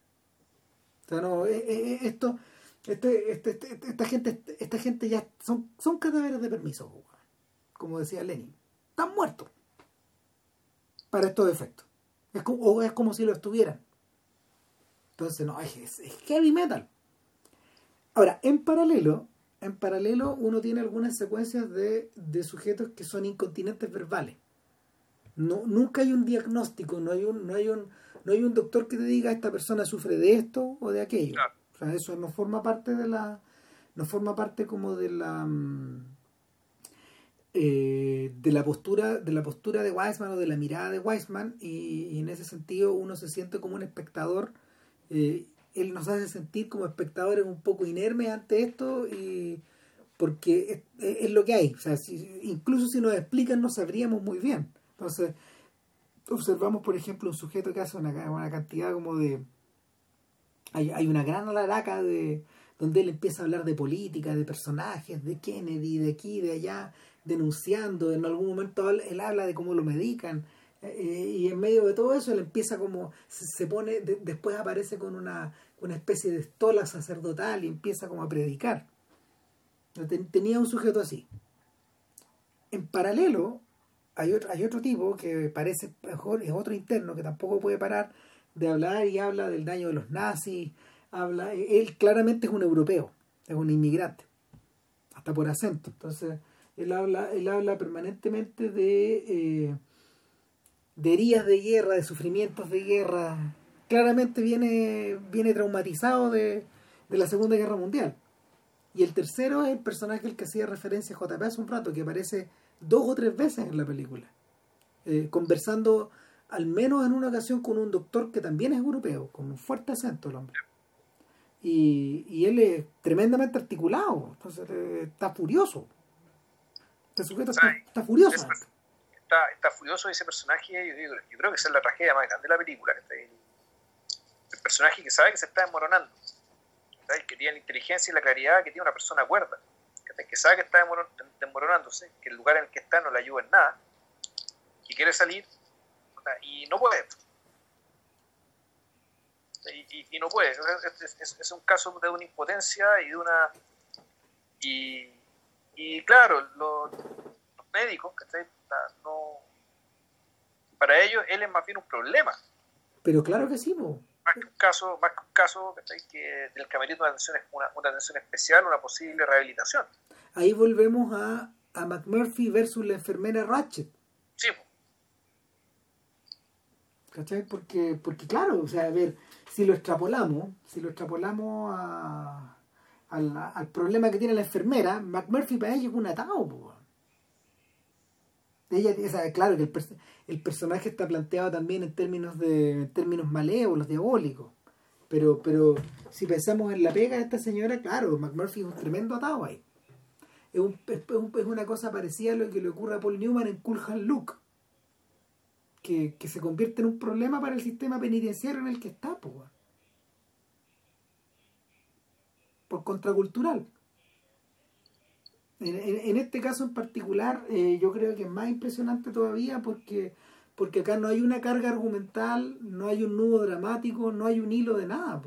O sea, no, eh, eh, esto, este, este, este, esta gente, esta gente ya son, son cadáveres de permiso, como decía Lenin. Están muertos. Para estos efectos. Es como, o es como si lo estuvieran. Entonces, no, es, es heavy metal. Ahora, en paralelo, en paralelo uno tiene algunas secuencias de, sujetos que son incontinentes verbales. No, nunca hay un diagnóstico, no hay un, no hay un, no hay un doctor que te diga esta persona sufre de esto o de aquello. O sea, eso no forma parte de la, no forma parte como de la mm, eh, de la postura, de la postura de Weisman o de la mirada de Weisman, y, en ese sentido uno se siente como un espectador eh, él nos hace sentir como espectadores un poco inermes ante esto y porque es, lo que hay. O sea, incluso si nos explican no sabríamos muy bien. Entonces, observamos, por ejemplo, un sujeto que hace una, una cantidad como de... Hay, hay una gran alaraca de donde él empieza a hablar de política, de personajes, de Kennedy, de aquí, de allá, denunciando. En algún momento él habla de cómo lo medican eh, y en medio de todo eso él empieza como, se, pone, después aparece con una, una especie de estola sacerdotal y empieza como a predicar. Tenía un sujeto así. En paralelo, hay otro, hay otro tipo que parece mejor, es otro interno que tampoco puede parar de hablar y habla del daño de los nazis. Habla, él claramente es un europeo, es un inmigrante, hasta por acento. Entonces, él habla, él habla permanentemente de eh, de heridas de guerra, de sufrimientos de guerra, claramente viene, viene traumatizado de, la Segunda Guerra Mundial. Y el tercero es el personaje al que hacía referencia JP hace un rato, que aparece dos o tres veces en la película, eh, conversando al menos en una ocasión con un doctor que también es europeo, con un fuerte acento el hombre. Y, y él es tremendamente articulado, entonces eh, está furioso. Este sujeto está, furioso está, furioso ese personaje. Yo, yo, creo que esa es la tragedia más grande de la película. El personaje que sabe que se está desmoronando, que tiene la inteligencia y la claridad que tiene una persona cuerda, que sabe que está desmoronándose, que el lugar en el que está no le ayuda en nada, y quiere salir y no puede. Y, no puede. Es, un caso de una impotencia y de una. Y, claro, los, médicos, que no, para ellos él es más bien un problema. Pero claro que sí, Más que un caso, más que un caso que del camerino una atención, una, una atención especial, una posible rehabilitación. Ahí volvemos a, a McMurphy versus la enfermera Ratchet. Sí. ¿Cachai? Porque, porque claro, o sea, a ver, si lo extrapolamos, si lo extrapolamos a, al, al problema que tiene la enfermera, McMurphy para ella es un atado, ella claro que el, personaje está planteado también en términos de términos malévolos, diabólicos. Pero, pero si pensamos en la pega de esta señora, claro, McMurphy es un tremendo atado ahí. Es, un, es, una cosa parecida a lo que le ocurre a Paul Newman en Cool Hand Luke. Que, se convierte en un problema para el sistema penitenciario en el que está, por contracultural. En, este caso en particular, eh, yo creo que es más impresionante todavía porque, porque acá no hay una carga argumental, no hay un nudo dramático, no hay un hilo de nada.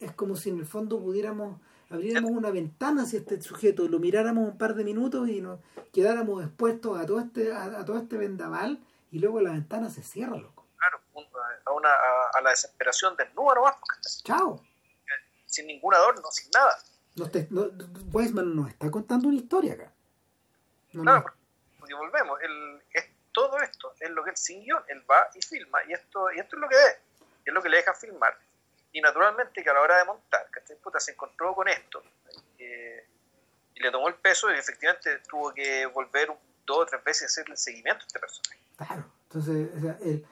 Es como si en el fondo pudiéramos, abriéramos una ventana hacia este sujeto, lo miráramos un par de minutos y nos quedáramos expuestos a todo este, a, todo este vendaval y luego la ventana se cierra, loco. Claro, a, una, a, la desesperación del número. Chao. Sin ningún adorno, sin nada. No no, Weisman nos está contando una historia acá. claro, porque volvemos, es todo esto es lo que él siguió, él va y filma, y esto, y esto es lo que es, es lo que le deja filmar. Y naturalmente que a la hora de montar, ¿cachai? Puta, se encontró con esto. Eh, y le tomó el peso y efectivamente tuvo que volver dos o tres veces a hacer el seguimiento a este personaje. Claro, entonces, o sea, el,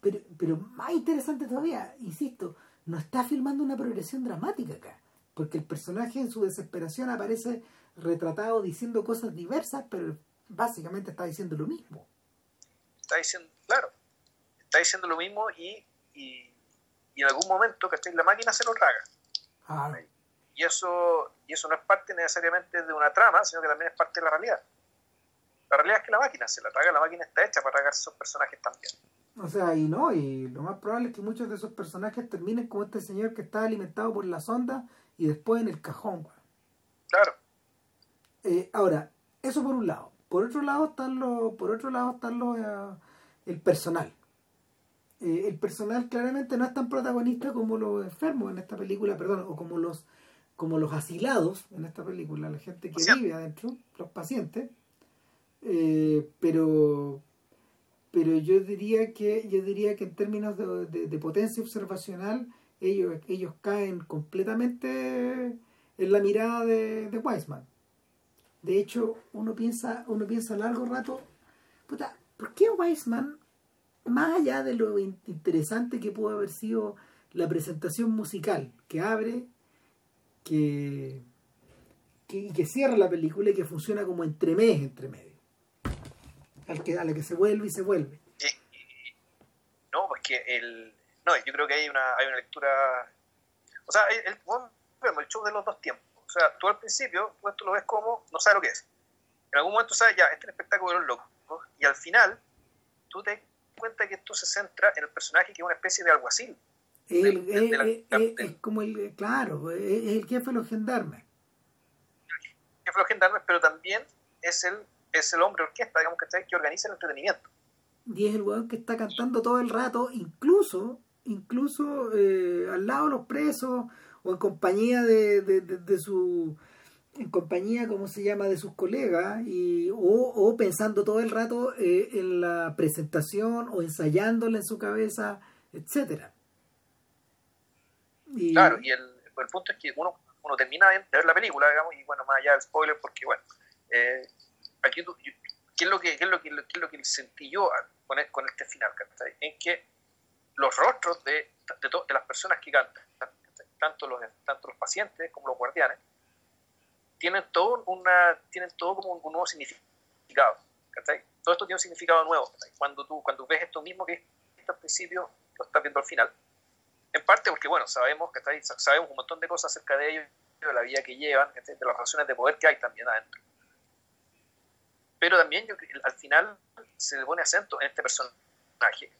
pero, pero más interesante todavía, insisto, no está filmando una progresión dramática acá, porque el personaje en su desesperación aparece retratado diciendo cosas diversas, pero básicamente está diciendo lo mismo. Está diciendo, claro, está diciendo lo mismo y, y, y en algún momento, ¿cachai? La máquina se lo traga. Ah, Y eso, y eso no es parte necesariamente de una trama, sino que también es parte de la realidad. La realidad es que la máquina se la traga, la máquina está hecha para tragarse esos personajes también. O sea, y no, y lo más probable es que muchos de esos personajes terminen como este señor que está alimentado por la sonda y después en el cajón. Claro, Eh, ahora, eso por un lado. Por otro lado están los, por otro lado están los, eh, el personal. Eh, el personal claramente no es tan protagonista como los enfermos en esta película, perdón, o como los, como los asilados en esta película, la gente que vive adentro, los pacientes. Eh, pero pero yo diría que yo diría que en términos de, potencia observacional ellos ellos caen completamente en la mirada de, de Weisman de hecho uno piensa uno piensa largo rato puta, ¿por qué Weisman más allá de lo in- interesante que pudo haber sido la presentación musical que abre que que, y que cierra la película y que funciona como entremés entre medio al que, a la que se vuelve y se vuelve Y- y- no, porque el. No, yo creo que hay una, hay una lectura. O sea, el, el, el show de los dos tiempos. O sea, tú al principio, tú esto lo ves como no sabes lo que es. En algún momento sabes, ya, este es el espectáculo de los locos. Y al final, tú te das cuenta que esto se centra en el personaje que es una especie de alguacil. De- de la- es como el claro es, el jefe de los gendarmes Que fue los gendarmes, pero también es el, es el hombre orquesta, digamos, que, que organiza el entretenimiento. y es el weón que está cantando todo el rato incluso incluso eh, al lado de los presos o en compañía de, de, de- de su en compañía como se llama de sus colegas y o, o pensando todo el rato eh, en la presentación o ensayándola en su cabeza etcétera. Y, Claro, y el, el punto es que uno, uno termina de ver la película, digamos, y bueno, más allá del spoiler, porque bueno, eh, aquí tú- yo- ¿qué es lo que, qué es lo que, qué es lo que sentí yo con, el- con este final? ¿cachai? En que los rostros de, de, to- de las personas que cantan, ¿cachai? tanto los, tanto los pacientes como los guardianes, tienen todo, una, tienen todo como un nuevo significado. ¿cachai? Todo esto tiene un significado nuevo. ¿cachai? Cuando tú cuando ves esto mismo que viste al principio, lo estás viendo al final. En parte porque, bueno, sabemos que sabemos un montón de cosas acerca de ellos, de la vida que llevan, ¿cachai? de las relaciones de poder que hay también adentro. Pero también al final se le pone acento en este personaje.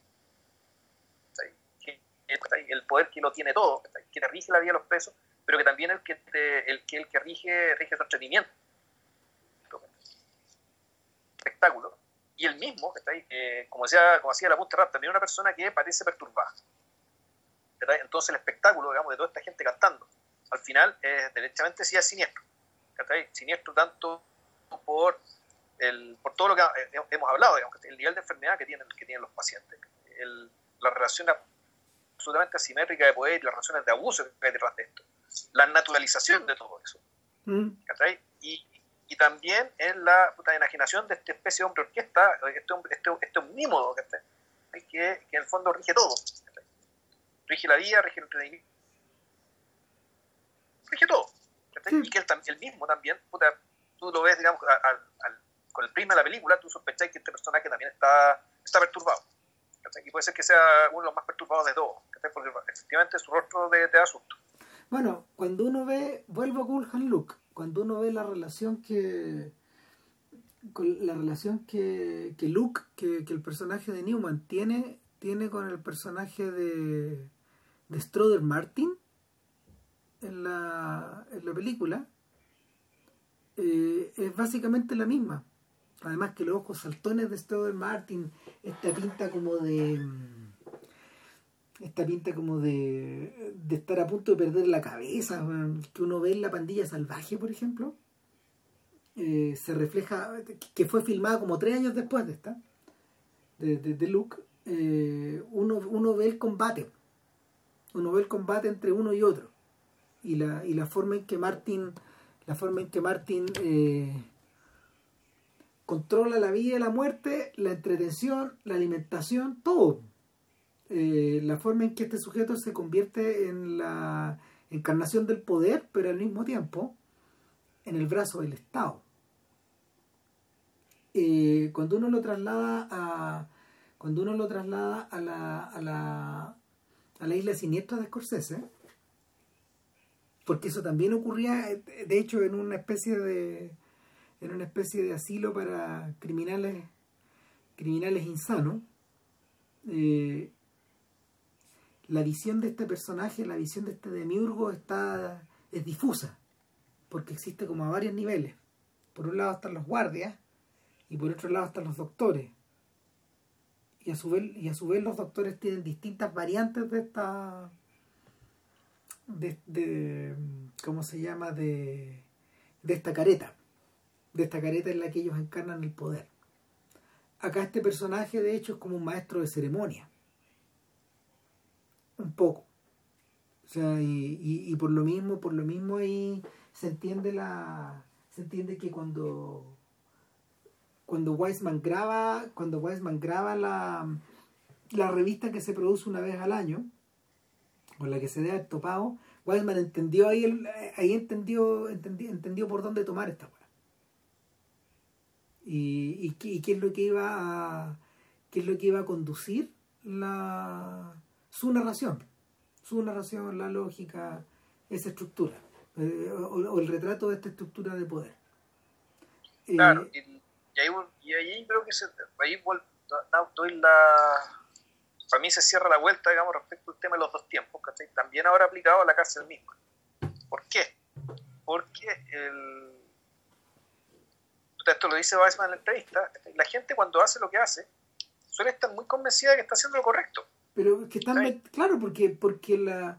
El poder que lo tiene todo, que te rige la vida de los presos, pero que también el que, te- el, que el que rige, rige su entretenimiento. Espectáculo. Y el mismo. Eh, como, decía, como decía la punta rap, también una persona que parece perturbada. Entonces el espectáculo, digamos, de toda esta gente cantando, al final, es derechamente sí es siniestro. Siniestro tanto por, el, por todo lo que ha- eh, hemos hablado, digamos, el nivel de enfermedad que tienen, que tienen los pacientes, el, la relación absolutamente asimétrica de poder y las relaciones de abuso que hay detrás de esto, la naturalización de todo eso. Mm. Y, y también en la puta, enajenación de esta especie de hombre orquesta, este hombre, este, este omnímodo. Que, que en el fondo rige todo. Rige la vida, rige el entretenimiento, rige todo. Y que él, él mismo también, puta, tú lo ves, digamos, al- con el prisma de la película, tú sospechas que este personaje también está, está perturbado. Y puede ser que sea uno de los más perturbados de todos, porque efectivamente su rostro te, te da. Bueno, cuando uno ve, vuelvo a Culhan Luke, cuando uno ve la relación que la relación que, que Luke, que, que el personaje de Newman tiene, tiene con el personaje de, de Stroder Martin en la, en la película, eh, es básicamente la misma. Además que los ojos saltones de Stroder Martin, esta pinta como de mm, esta pinta como de, de estar a punto de perder la cabeza, que uno ve en la pandilla salvaje, por ejemplo, eh, se refleja, que fue filmada como tres años después de esta, de, de, de Luke, eh, uno, uno ve el combate, uno ve el combate entre uno y otro, y la, y la forma en que Martin la forma en que Martin eh, controla la vida y la muerte, la entretención, la alimentación, todo. Eh, la forma en que este sujeto se convierte en la encarnación del poder, pero al mismo tiempo en el brazo del Estado. Eh, cuando uno lo traslada a cuando uno lo traslada a la, a la, a la isla siniestra de Scorsese, porque eso también ocurría, de hecho, en una especie de en una especie de asilo para criminales criminales insanos. Eh, la visión de este personaje, la visión de este demiurgo está es difusa, porque existe como a varios niveles. Por un lado están los guardias y por otro lado están los doctores. Y a su vez, y a su vez los doctores tienen distintas variantes de esta de, de ¿cómo se llama? de de esta careta. De esta careta en la que ellos encarnan el poder. Acá este personaje de hecho es como un maestro de ceremonia un poco. O sea, y, y, por lo mismo, por lo mismo ahí se entiende la. se entiende que cuando cuando Weisman graba, cuando Weisman graba la, la revista que se produce una vez al año, con la que se da el topado, Weisman entendió ahí el, ahí entendió, entendió, entendió por dónde tomar esta y, y, y, qué es lo que iba a qué es lo que iba a conducir la su narración, su narración, la lógica, esa estructura, eh, o, el retrato de esta estructura de poder. Claro, eh, y, ahí, y, ahí, creo que se, ahí doy la, para mí se cierra la vuelta, digamos, respecto al tema de los dos tiempos, ¿cachai? También ahora aplicado a la cárcel misma. ¿Por qué? Porque el... Esto lo dice Weissman en la entrevista, la gente cuando hace lo que hace suele estar muy convencida de que está haciendo lo correcto. Pero que están, claro, porque, porque la,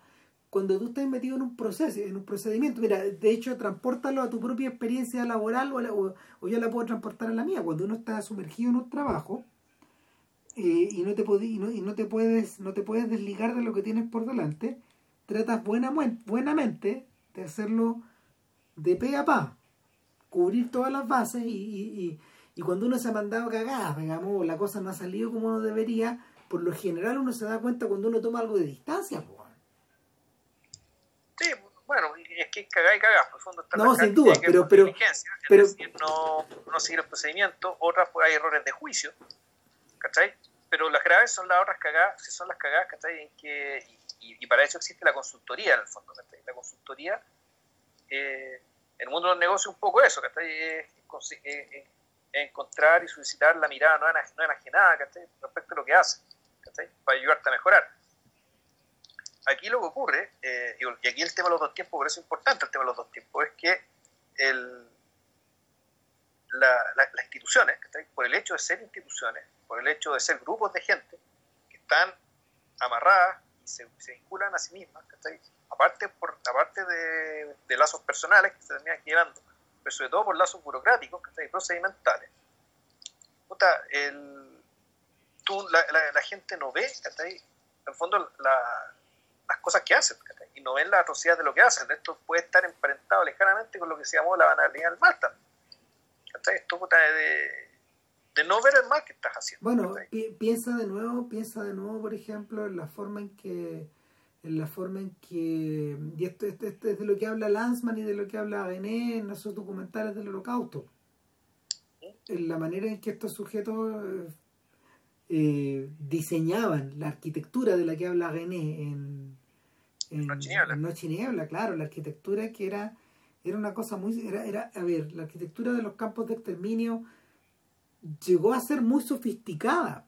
cuando tú estás metido en un proceso, en un procedimiento, mira, de hecho, transportalo a tu propia experiencia laboral o, o, yo la puedo transportar a la mía. Cuando uno está sumergido en un trabajo eh, y, no te y, no, y no te puedes no te puedes desligar de lo que tienes por delante, tratas buena, buenamente de hacerlo de pe a pa, cubrir todas las bases y, y, y cuando uno se ha mandado cagadas, digamos, la cosa no ha salido como uno debería, por lo general uno se da cuenta cuando uno toma algo de distancia. Sí, bueno, es que cagar y cagar, por fondo No, sin duda, pero... pero, pero no, no seguir el procedimiento, otras pues hay errores de juicio, ¿cachai? Pero las graves son las otras cagadas, son las cagadas, ¿cachai? En que, y, para eso existe la consultoría en el fondo, ¿cachai? La consultoría, eh, el mundo de los negocios un poco eso, ¿cachai? Eh, eh, encontrar y solicitar la mirada no, enajenada, ¿cachai? Respecto a lo que hace para ayudarte a mejorar. Aquí lo que ocurre, eh, y aquí el tema de los dos tiempos, por eso es importante el tema de los dos tiempos, es que el, las instituciones, por el hecho de ser instituciones, por el hecho de ser grupos de gente que están amarradas y se, vinculan a sí mismas, aparte, por, aparte de, de, lazos personales que se terminan generando, pero sobre todo por lazos burocráticos, y procedimentales. Puta, el, la, gente no ve, En el fondo, las cosas que hacen, Y no ven la atrocidad de lo que hacen. Esto puede estar emparentado lejanamente con lo que se llamó la banalidad del mal Esto de, de no ver el mal que estás haciendo. Bueno, piensa de nuevo, piensa de nuevo, por ejemplo, en la forma en que en la forma en que y esto, es de lo que habla Lanzmann y de lo que habla Bené en esos documentales del holocausto. En la manera en que estos sujetos eh, diseñaban la arquitectura de la que habla René en, en, Noche, Niebla. claro, la arquitectura que era, era una cosa muy... Era, era, a ver, la arquitectura de los campos de exterminio llegó a ser muy sofisticada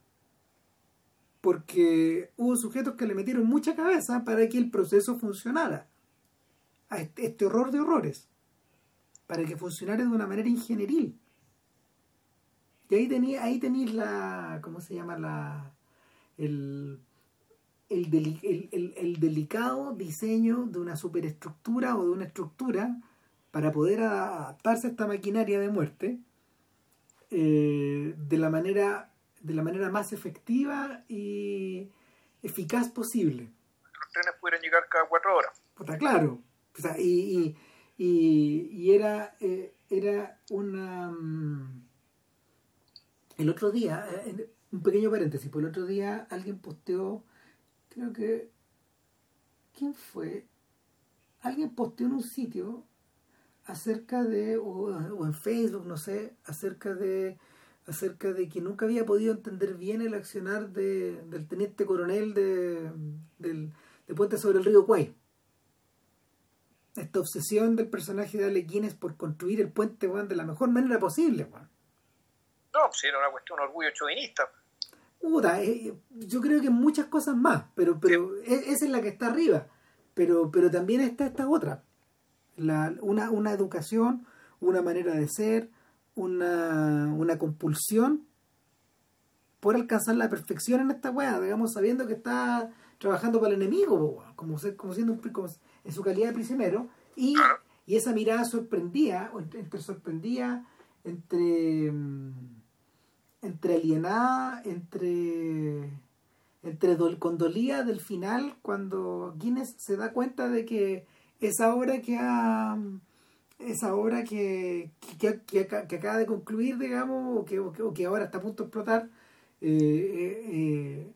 porque hubo sujetos que le metieron mucha cabeza para que el proceso funcionara a este, este horror de horrores para que funcionara de una manera ingenieril y ahí tenéis ahí la, ¿cómo se llama? La, el, el, delicado diseño de una superestructura o de una estructura para poder adaptarse a esta maquinaria de muerte eh, de la manera de la manera más efectiva y eficaz posible. Los trenes pueden llegar cada cuatro horas. Está claro. y, Y, y era, eh, era una... mm, El otro día, eh, un pequeño paréntesis, por el otro día alguien posteó, creo que... ¿Quién fue? Alguien posteó en un sitio acerca de, o, o en Facebook, no sé, acerca de acerca de que nunca había podido entender bien el accionar de, del teniente coronel de, del, de Puente sobre el río Kwai. Esta obsesión del personaje de Ale Guinness por construir el puente weón, de la mejor manera posible. No, pues era una cuestión de orgullo chauvinista. Puta, eh, yo creo que muchas cosas más, pero, pero e- esa es la que está arriba. Pero, pero también está esta otra. La, una, una educación, una manera de ser, una, una compulsión por alcanzar la perfección en esta weá, digamos, sabiendo que está trabajando para el enemigo, como, ser- como siendo un, como en su calidad de prisionero, y, y esa mirada sorprendía, entre, entre sorprendía, entre, mm, entre alienada, entre, entre dol- condolía del final, cuando Guinness se da cuenta de que esa obra que ha esa obra que, que, que- acaba de concluir, digamos, o que, o que, ahora está a punto de explotar, eh, eh, eh,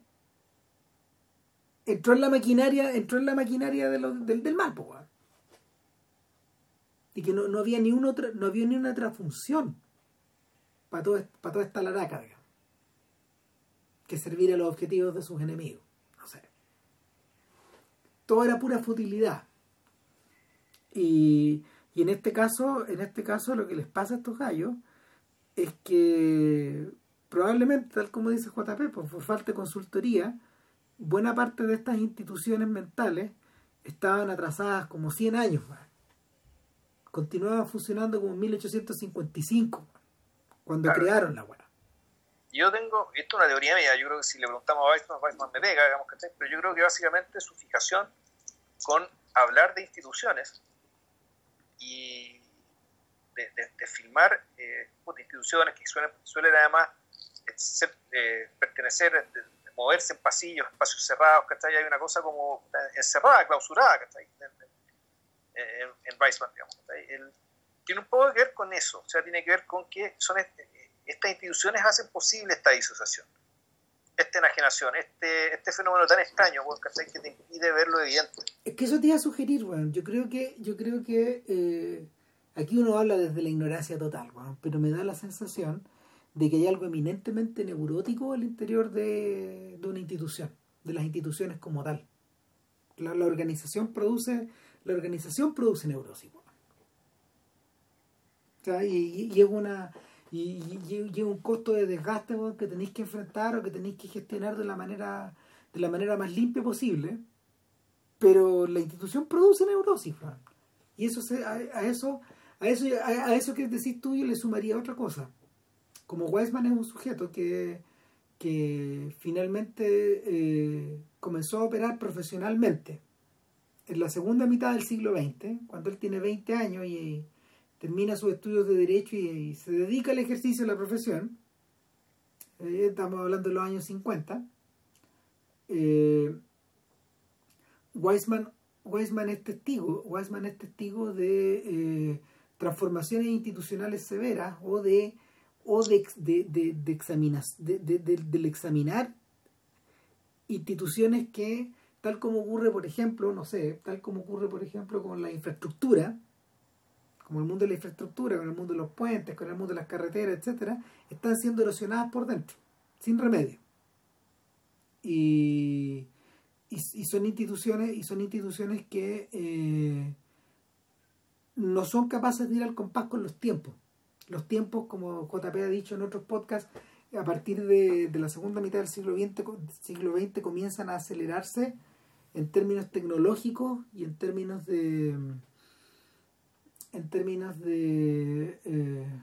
entró en la maquinaria, entró en la maquinaria de del, del mal, po, y que no, no había ni una otra, no había ni una otra función para todo, para toda esta laraca, digamos, que servir a los objetivos de sus enemigos. No sé. Todo era pura futilidad. Y, y en este caso, en este caso lo que les pasa a estos gallos es que probablemente, tal como dice JP, por, por falta de consultoría, buena parte de estas instituciones mentales estaban atrasadas como 100 años más. Continuaban funcionando como en 1855, cuando Claro. crearon la weá. Yo tengo, esto es una teoría mía, yo creo que si le preguntamos a Weissman, Weissman me pega, digamos, ¿cachai? pero yo creo que básicamente su fijación con hablar de instituciones y de, filmar eh, pues, instituciones que suelen, suelen además eh, ser, eh, pertenecer, moverse en pasillos, espacios cerrados, ¿cachai? Hay una cosa como eh, encerrada, clausurada, ¿cachai? En, en, en Weissman, digamos. El- tiene un poco que ver con eso, o sea, tiene que ver con que son este- estas instituciones hacen posible esta disociación, esta enajenación, este, este fenómeno tan extraño, weón, ¿cachai? que te impide ver lo evidente. Es que eso te iba a sugerir, weón. Yo creo que, yo creo que eh, aquí uno habla desde la ignorancia total, weón. Pero me da la sensación de que hay algo eminentemente neurótico al interior de, una institución, de las instituciones como tal. La, organización produce, la organización produce neurosis. O sea, y- y es una y, y- un costo de desgaste que tenéis que enfrentar o que tenéis que gestionar de la manera de la manera más limpia posible pero la institución produce neurosis Fran. y eso a, eso a eso a eso que decís tú yo le sumaría otra cosa como Weisman es un sujeto que que finalmente eh, comenzó a operar profesionalmente en la segunda mitad del siglo XX cuando él tiene 20 años y termina sus estudios de derecho y, se dedica al ejercicio de la profesión. Eh, estamos hablando de los años 50 eh, Weisman, es testigo, Weisman es testigo de eh, transformaciones institucionales severas o de o de, de- de- de- del examinar instituciones que, tal como ocurre, por ejemplo, no sé, tal como ocurre, por ejemplo, con la infraestructura, como el mundo de la infraestructura, con el mundo de los puentes, con el mundo de las carreteras, etcétera, están siendo erosionadas por dentro, sin remedio. Y, y, son instituciones, y son instituciones que eh, no son capaces de ir al compás con los tiempos. Los tiempos, como JP ha dicho en otros podcasts, a partir de, de la segunda mitad del siglo XX, siglo XX comienzan a acelerarse en términos tecnológicos y en términos de en términos de eh,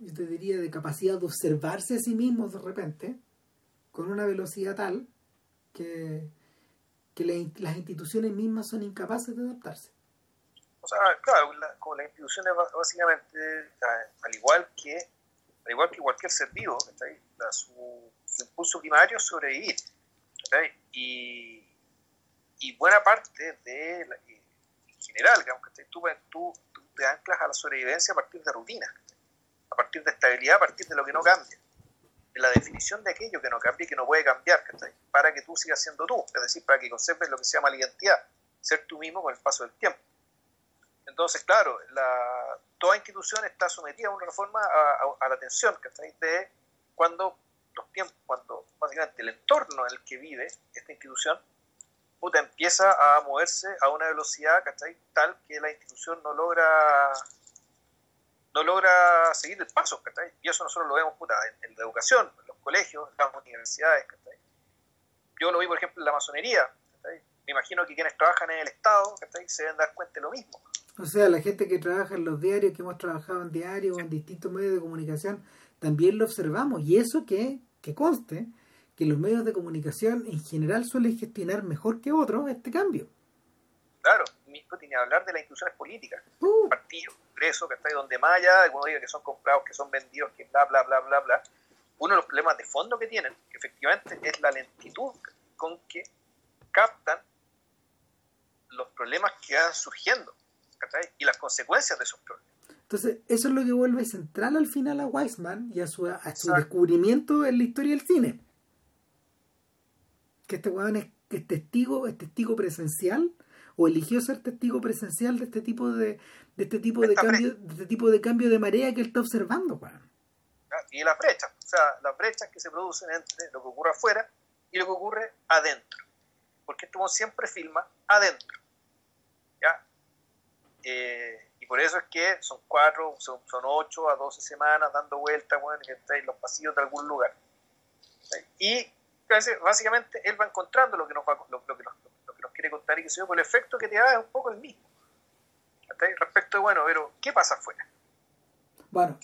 yo te diría de capacidad de observarse a sí mismos de repente con una velocidad tal que, que las instituciones mismas son incapaces de adaptarse. O sea, claro, la- como las instituciones básicamente, al igual que al igual que cualquier ser vivo. La- su, su impulso primario es sobrevivir. Y, y buena parte de general, digamos, tú, tú, te anclas a la sobrevivencia a partir de rutinas, a partir de estabilidad, a partir de lo que no cambia, de la definición de aquello que no cambia y que no puede cambiar, para que tú sigas siendo tú, es decir, para que conserves lo que se llama la identidad, ser tú mismo con el paso del tiempo. Entonces, claro, la, toda institución está sometida a una reforma a, la tensión, De cuando los tiempos, cuando básicamente el entorno en el que vive esta institución puta, empieza a moverse a una velocidad tal que la institución no logra no logra seguir el paso, y eso nosotros lo vemos puta, en, la educación, en los colegios, en las universidades. Yo lo vi, por ejemplo, en la masonería. Me imagino que quienes trabajan en el Estado se deben dar cuenta de lo mismo. O sea, la gente que trabaja en los diarios, que hemos trabajado en diarios en distintos medios de comunicación, también lo observamos. Y eso que, que conste, que los medios de comunicación en general suelen gestionar mejor que otros este cambio. Claro, mismo tiene que hablar de las instituciones políticas, uh. partidos, congresos, que está ahí donde más allá, uno diga que son comprados, que son vendidos, que bla, bla, bla, bla, bla. Uno de los problemas de fondo que tienen, que efectivamente es la lentitud con que captan los problemas que van surgiendo y las consecuencias de esos problemas. Entonces, eso es lo que vuelve central al final a Weisman y a su, a su descubrimiento en la historia del cine que este weón es, testigo, es testigo presencial o eligió ser testigo presencial de este tipo de, de este tipo de cambio, de este tipo de cambio de marea que él está observando, weón. Y las brechas, o sea, las brechas que se producen entre lo que ocurre afuera y lo que ocurre adentro. Porque esto siempre filma adentro. ¿Ya? Eh, y por eso es que son cuatro, son, son ocho a doce semanas dando vueltas, bueno, en los pasillos de algún lugar. Y básicamente él va encontrando lo que nos, va, lo, que nos, lo que nos quiere contar y que se por el efecto que te da es un poco el mismo. Respecto de, bueno, pero ¿qué pasa afuera? Bueno.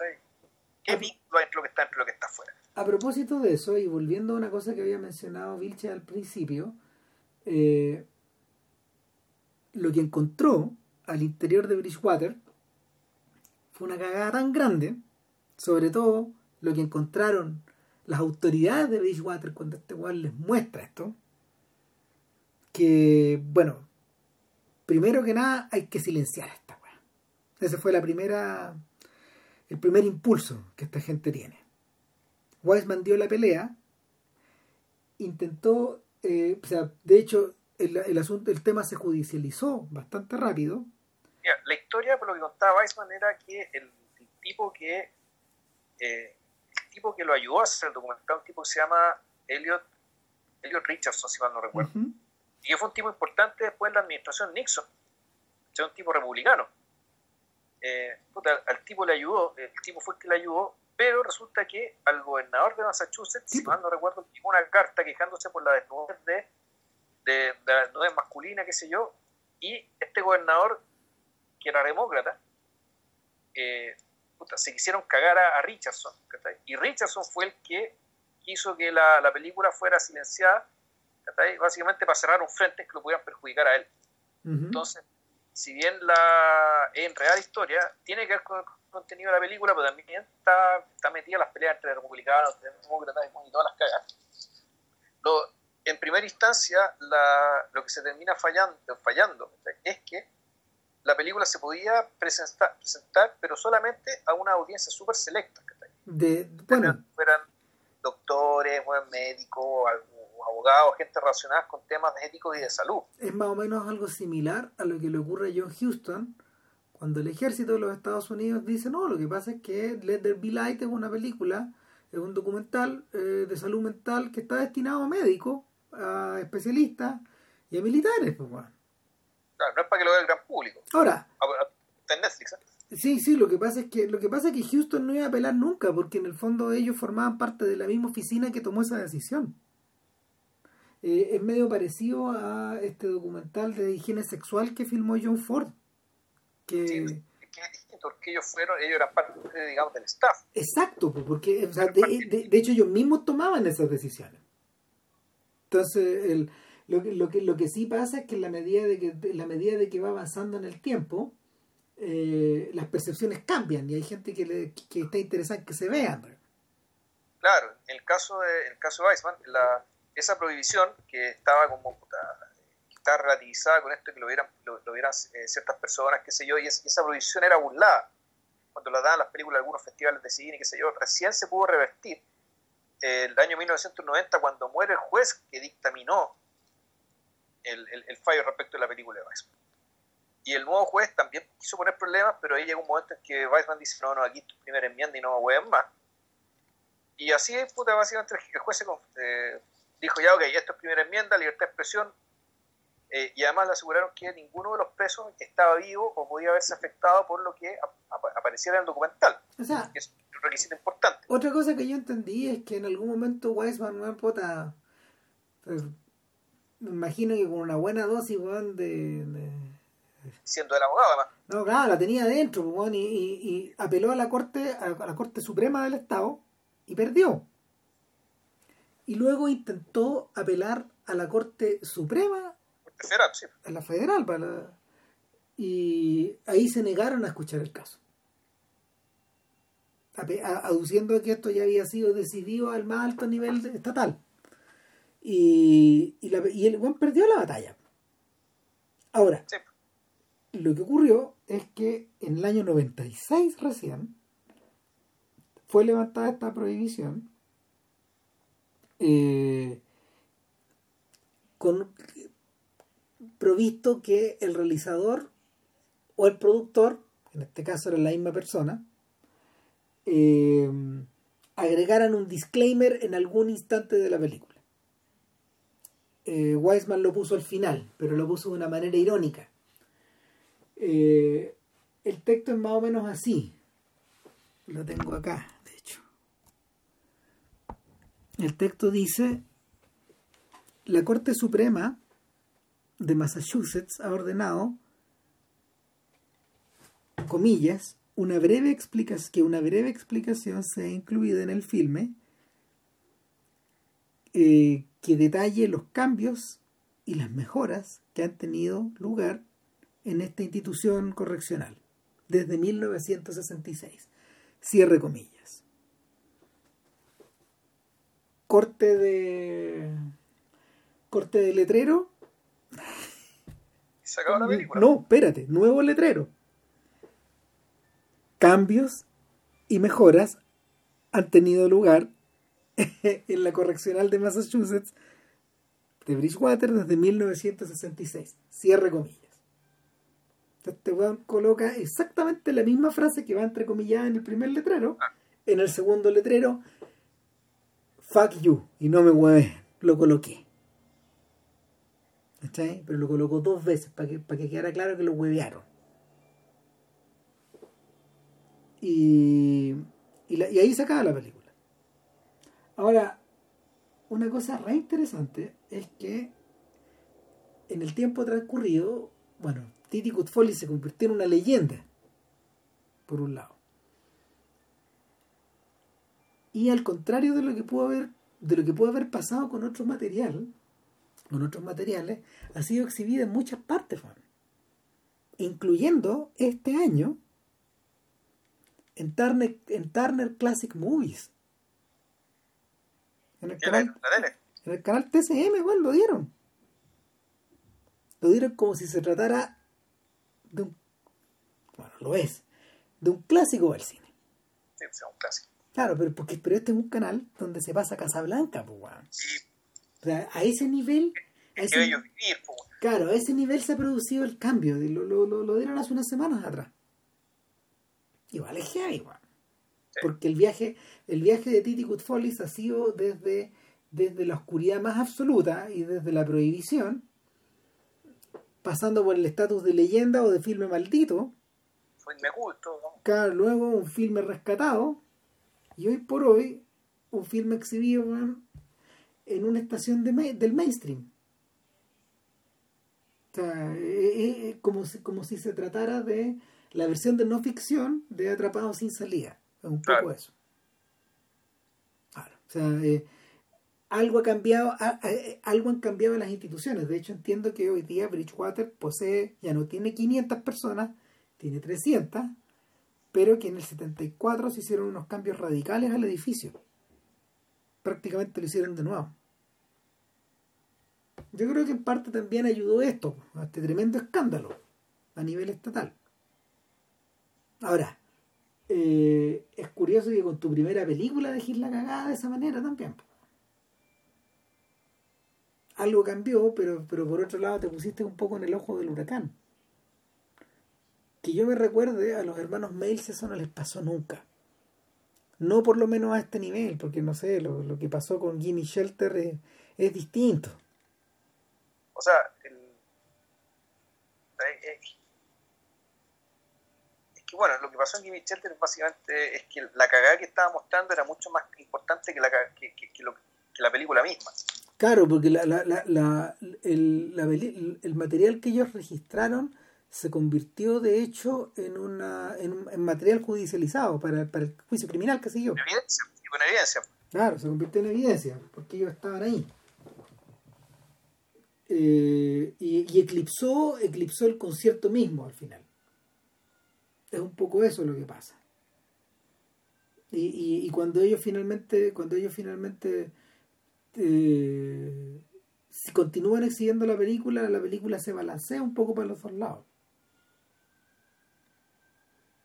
¿Qué vínculo hay entre lo que está entre lo que está afuera? A propósito de eso, y volviendo a una cosa que había mencionado Vilche al principio, eh, lo que encontró al interior de Bridgewater fue una cagada tan grande, sobre todo lo que encontraron las autoridades de Bridgewater cuando este weón les muestra esto, que, bueno, primero que nada hay que silenciar a esta weá. Ese fue la primera, el primer impulso que esta gente tiene. Weisman dio la pelea, intentó, eh, o sea, de hecho, el, asunto, el tema se judicializó bastante rápido. la historia, por lo que contaba Weisman, era que el, tipo que eh, tipo que lo ayudó a hacer el documental, un tipo que se llama Elliot, Elliot Richardson, si mal no recuerdo. Y fue un tipo importante después de la administración Nixon. Es un tipo republicano. Eh, al tipo le ayudó, el tipo fue el que le ayudó, pero resulta que al gobernador de Massachusetts, si mal no recuerdo, llegó una carta quejándose por la desnudez de, de, la desnudez masculina, qué sé yo, y este gobernador, que era demócrata, eh, se quisieron cagar a, Richardson. Y Richardson fue el que hizo que la, película fuera silenciada, básicamente para cerrar un frente que lo pudieran perjudicar a él. Entonces, si bien la en real historia tiene que ver con el contenido de la película, pero también está, está metida en las peleas entre republicanos, demócratas y todas las cagas. en primera instancia, lo que se termina fallando, fallando es que la película se podía presentar, presentar pero solamente a una audiencia súper selecta. De, bueno. Fueran doctores, médicos, abogados, gente relacionada con temas éticos y de salud. Es más o menos algo similar a lo que le ocurre a John Houston cuando el ejército de los Estados Unidos dice, no, lo que pasa es que Let There Be Light es una película, es un documental eh, de salud mental que está destinado a médicos, a especialistas y a militares. Pues, bueno no es para que lo vea el gran público. Ahora. Ah, está en Netflix, ¿eh? Sí, sí, lo que pasa es que lo que pasa es que Houston no iba a apelar nunca, porque en el fondo ellos formaban parte de la misma oficina que tomó esa decisión. Eh, es medio parecido a este documental de higiene sexual que filmó John Ford. Que... Sí, porque ellos fueron, ellos eran parte, digamos, del staff. Exacto, porque de, de hecho ellos mismos tomaban esas decisiones. Entonces, el, lo que, lo que, lo que sí pasa es que en la medida de que, la medida de que va avanzando en el tiempo, eh, las percepciones cambian y hay gente que, le, que está interesada en que se vean. Claro, en el caso de, el caso de Weissman, la, esa prohibición que estaba como está relativizada con esto que lo vieran, lo, vieran eh, ciertas personas, qué sé yo, y, esa prohibición era burlada cuando la daban las películas de algunos festivales de cine, qué sé yo, recién se pudo revertir el año 1990 cuando muere el juez que dictaminó el, el, fallo respecto de la película de Weissman. Y el nuevo juez también quiso poner problemas, pero ahí llega un momento en que Weissman dice, no, no, aquí tu primera enmienda y no me más. Y así, puta, básicamente el juez se, eh, dijo, ya, ok, esto es primera enmienda, libertad de expresión, eh, y además le aseguraron que ninguno de los presos estaba vivo o podía haberse afectado por lo que apareciera en el documental. O sea, que es un requisito importante. Otra cosa que yo entendí es que en algún momento Weissman, no puta, pues, me imagino que con una buena dosis, de, Siendo el abogado, además. No, claro, la tenía adentro, y, y, apeló a la Corte, a la Corte Suprema del Estado y perdió. Y luego intentó apelar a la Corte Suprema federal, sí. A la federal, para y ahí se negaron a escuchar el caso. Aduciendo que esto ya había sido decidido al más alto nivel estatal. Y, y, el buen perdió la batalla. Ahora, lo que ocurrió es que en el año 96 recién fue levantada esta prohibición eh, con, provisto que el realizador o el productor, en este caso era la misma persona, eh, agregaran un disclaimer en algún instante de la película. Eh, Weisman lo puso al final, pero lo puso de una manera irónica. Eh, el texto es más o menos así. Lo tengo acá, de hecho. El texto dice, la Corte Suprema de Massachusetts ha ordenado, comillas, una breve que una breve explicación sea incluida en el filme eh, que detalle los cambios y las mejoras que han tenido lugar en esta institución correccional desde 1966. Cierre comillas. Corte de corte de letrero se acaba la película. No, espérate, nuevo letrero. Cambios y mejoras han tenido lugar en la correccional de Massachusetts de Bridgewater desde 1966. Cierre comillas. Este weón coloca exactamente la misma frase que va entrecomillada en el primer letrero. Ah. En el segundo letrero, fuck you, y no me mueve, lo coloqué. Pero lo colocó dos veces para que, para que quedara claro que lo huevearon. Y, y, ahí se acaba la película. Ahora, una cosa re interesante es que en el tiempo transcurrido, bueno, Titi Cutfolly se convirtió en una leyenda, por un lado. Y al contrario de lo que pudo haber, de lo que pudo haber pasado con otro material, con otros materiales, ha sido exhibida en muchas partes, incluyendo este año en Turner, en Turner Classic Movies. En el, canal, en el canal TCM, bueno, lo dieron. Lo dieron como si se tratara de un. Bueno, lo es. De un clásico del cine. Sí, un clásico. Claro, pero, porque, pero este es un canal donde se pasa Casablanca, pues, Sí, o sea, a ese nivel... A ese, claro, a ese nivel se ha producido el cambio. Lo, lo, lo, dieron hace unas semanas atrás. Igual es que igual. Porque el viaje, el viaje de Titi Follies ha sido desde, desde la oscuridad más absoluta y desde la prohibición, pasando por el estatus de leyenda o de filme maldito. Filme culto. Claro, luego un filme rescatado. Y hoy por hoy, un filme exhibido en una estación de, del mainstream. O sea, es, como, si, como si se tratara de la versión de no ficción de Atrapado sin salida. Es un poco eso. Claro. O sea, eh, algo ha cambiado, eh, algo han cambiado las instituciones. De hecho, entiendo que hoy día Bridgewater posee, ya no tiene 500 personas, tiene 300, pero que en el 74 se hicieron unos cambios radicales al edificio. Prácticamente lo hicieron de nuevo. yo creo que en parte también ayudó esto, a este tremendo escándalo a nivel estatal. Ahora, eh, es curioso que con tu primera película dejes la cagada de esa manera también. Algo cambió, pero, pero por otro lado te pusiste un poco en el ojo del huracán. Que yo me recuerde, a los hermanos Mails eso no les pasó nunca. No por lo menos a este nivel, porque no sé, lo, lo que pasó con Gimme Shelter es, distinto. O sea, el, es que bueno, lo que pasó en Gimme Shelter básicamente es que la cagada que estaba mostrando era mucho más importante que la, que, que, que, lo, que la película misma. Claro, porque la, la, la, el, material que ellos registraron se convirtió de hecho en una en, en material judicializado para, para, el juicio criminal, sé yo. Evidencia, con evidencia. Claro, se convirtió en evidencia, porque ellos estaban ahí. Eh, y, y, eclipsó, eclipsó el concierto mismo al final. Es un poco eso lo que pasa. Y, y, cuando ellos finalmente, cuando ellos finalmente eh, si continúan exhibiendo la película, la película se balancea un poco para los dos lados.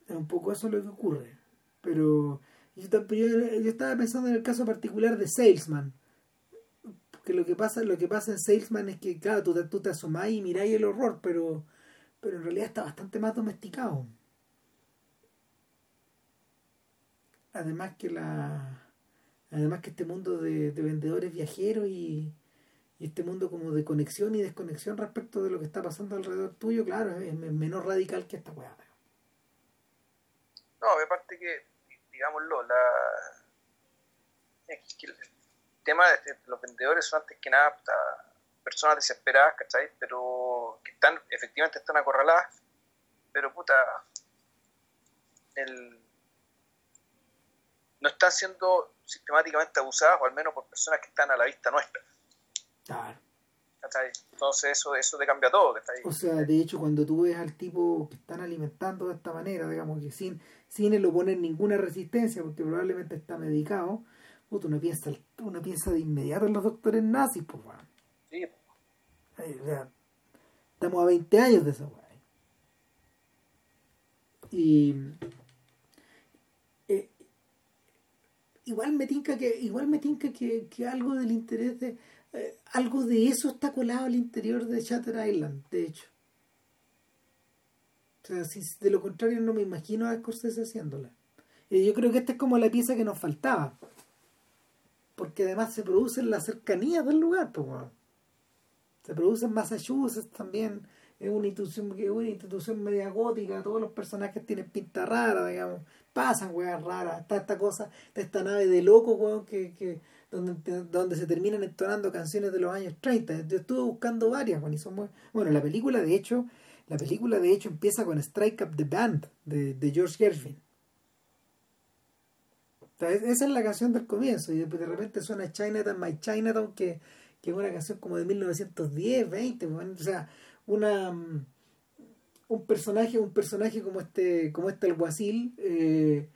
Es un poco eso lo que ocurre. Pero yo, yo, estaba pensando en el caso particular de Salesman. Porque lo que pasa, lo que pasa en Salesman es que, claro, tú, tú te asomás y miráis el horror, pero, pero en realidad está bastante más domesticado. Además que la. Además que este mundo de, de vendedores viajeros y, este mundo como de conexión y desconexión respecto de lo que está pasando alrededor tuyo, claro, es, menos radical que esta weá. No, aparte que, digámoslo, la... El tema de los vendedores son antes que nada personas desesperadas, ¿cachai? Pero que están, efectivamente están acorraladas, pero puta, el... no están siendo sistemáticamente abusadas, o al menos por personas que están a la vista nuestra. Claro. Entonces eso, eso te cambia todo. ¿cachai? O sea, de hecho, cuando tú ves al tipo que están alimentando de esta manera, digamos que sin, sin él oponer ninguna resistencia, porque probablemente está medicado, puta, uno piensa, uno piensa de inmediato en los doctores nazis, pues, bueno. Sí. O sea, estamos a 20 años de eso, weón. Y eh, igual me tinca que, igual me tinca que, que algo del interés de eh, algo de eso está colado al interior de Shatter Island, de hecho. O sea, si de lo contrario no me imagino a Scorsese haciéndola. Y yo creo que esta es como la pieza que nos faltaba. Porque además se produce en la cercanía del lugar, pues. Se produce en Massachusetts también. Es una institución, una institución media gótica. Todos los personajes tienen pinta rara, digamos. Pasan weas raras. Está esta cosa, está esta nave de loco, weón, que, que donde, donde se terminan entonando canciones de los años 30. Yo estuve buscando varias, bueno, y son muy... bueno la película de hecho, la película de hecho empieza con Strike Up the Band de, de George Gershwin. esa es la canción del comienzo y de repente suena Chinatown, My Chinatown, que, que es una canción como de 1910, 20, bueno, o sea, una un personaje, un personaje como este, como este alguacil, eh,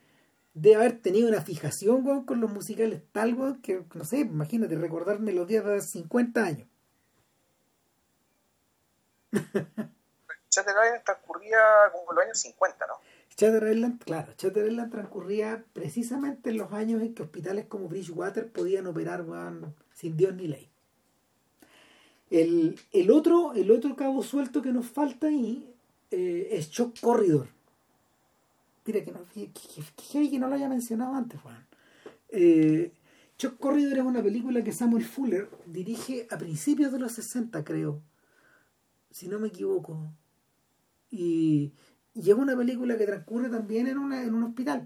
debe haber tenido una fijación weón, con los musicales tal weón, que no sé, imagínate recordar melodías de 50 años. Chatter Island transcurría como en los años 50, ¿no? Chatter Island, claro, Chatter Island transcurría precisamente en los años en que hospitales como Bridgewater podían operar weón, sin Dios ni ley. El, el, otro, el otro cabo suelto que nos falta ahí eh, es Shock Corridor Mira, que no, que, que, no lo haya mencionado antes, Juan. Eh, Shock Corridor es una película que Samuel Fuller dirige a principios de los 60, creo. Si no me equivoco. Y, y es una película que transcurre también en, una, en un hospital.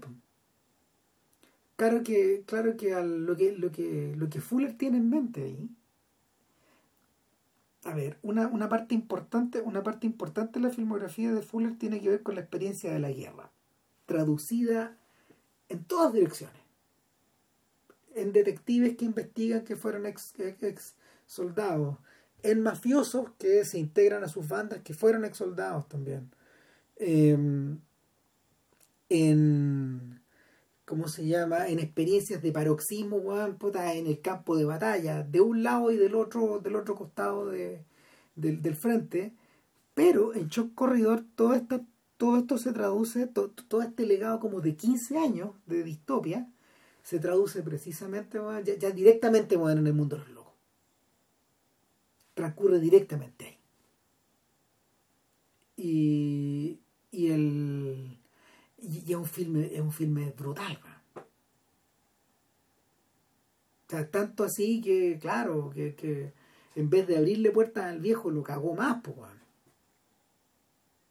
Claro que, claro que, al, lo que lo que lo que Fuller tiene en mente ahí. A ver, una, una parte importante, una parte importante de la filmografía de Fuller tiene que ver con la experiencia de la guerra traducida en todas direcciones. En detectives que investigan que fueron ex, ex soldados, en mafiosos que se integran a sus bandas que fueron ex soldados también. Eh, en ¿cómo se llama? En experiencias de paroxismo, weón, puta, en el campo de batalla, de un lado y del otro, del otro costado de, del, frente. Pero en Shock Corridor todo esto, todo esto se traduce, todo este legado como de 15 años de distopia, se traduce precisamente, ya, directamente en el mundo del locos. Transcurre directamente ahí. Y, y el y, es un filme es un filme brutal tanto así que claro que, que, en vez de abrirle puertas al viejo lo cagó más pues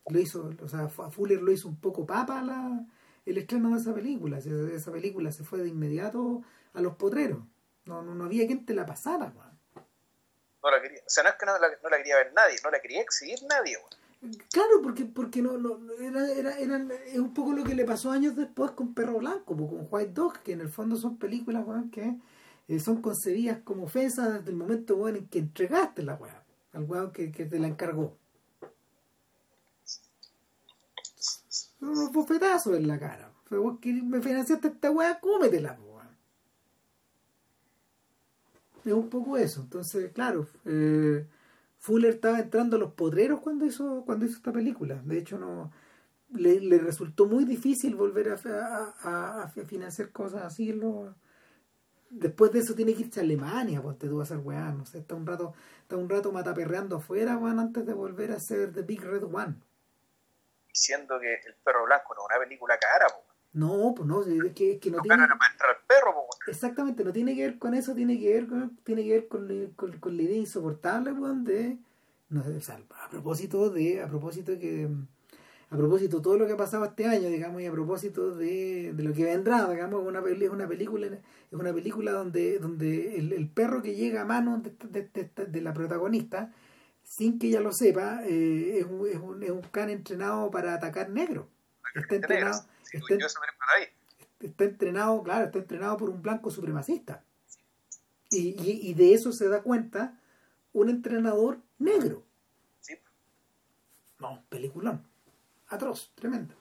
lo hizo o sea Fuller lo hizo un poco papa la, el estreno de esa película. Esa película se fue de inmediato a los potreros. No, no, había quien te la pasara no la quería o sea no es que no la, no la quería ver nadie no la quería exhibir nadie Claro, porque, porque no, no era, era, es un poco lo que le pasó años después con Perro Blanco, con White Dog, que en el fondo son películas que eh, son concebidas como ofensas desde el momento en que entregaste la weá, al weón que, que te la encargó. Unos bofetazos en la cara. Pero que me financiaste esta weá, cómetela, weón. Es un poco eso. Entonces, claro, eh, Fuller estaba entrando a los podreros cuando hizo, cuando hizo esta película. De hecho, no le, resultó muy difícil volver a, financiar cosas así. Después de eso tiene que irse a Alemania, pues te tuvo a hacer weá, no sé, está un rato, está un rato mataperreando afuera, weón, antes de volver a hacer The Big Red One. Diciendo que El Perro Blanco no es una película cara, pues. No, pues no, es que, que no, tiene... perro, Exactamente, no tiene que ver con eso, tiene que ver con, tiene que ver con, con, la idea insoportable, weón, de... No sé, a propósito de... A propósito que... A propósito de todo lo que ha pasado este año, digamos, y a propósito de, de lo que vendrá, digamos, una, es una película, es una película donde, donde el, perro que llega a manos de, de, de, la protagonista, sin que ella lo sepa, eh, es, un, es, un, es un can entrenado para atacar negro. Está entrenado, está, entrenado, claro, está entrenado por un blanco supremacista. Y, de eso se da cuenta un entrenador negro. Sí. No, peliculón. Atroz, tremendo.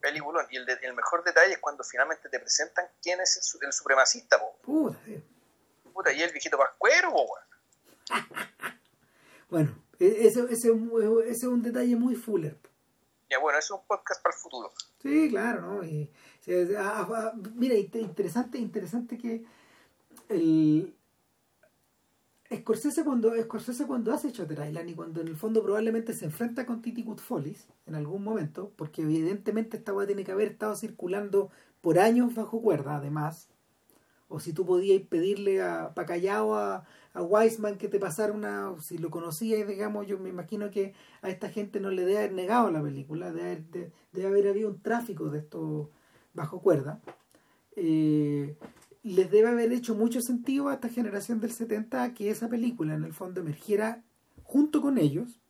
Peliculón. Y el, el, mejor detalle es cuando finalmente te presentan quién es el, supremacista, Puta, Puta, y el viejito pascuero, bueno, e, ese, ese, ese, es un detalle muy fuller bueno, es un podcast para el futuro. Sí, claro, ¿no? Y, ah, ah, mira, interesante, interesante que el Scorsese cuando, Scorsese cuando hace Shutter Island y cuando en el fondo probablemente se enfrenta con Titi Follies en algún momento, porque evidentemente esta weá tiene que haber estado circulando por años bajo cuerda, además, o si tú podías pedirle a Pacallao a, a Weisman que te pasara una, si lo conocías, digamos, yo me imagino que a esta gente no le debe haber negado la película, debe haber, haber habido un tráfico de esto bajo cuerda. Eh, les debe haber hecho mucho sentido a esta generación del 70 que esa película en el fondo emergiera junto con ellos,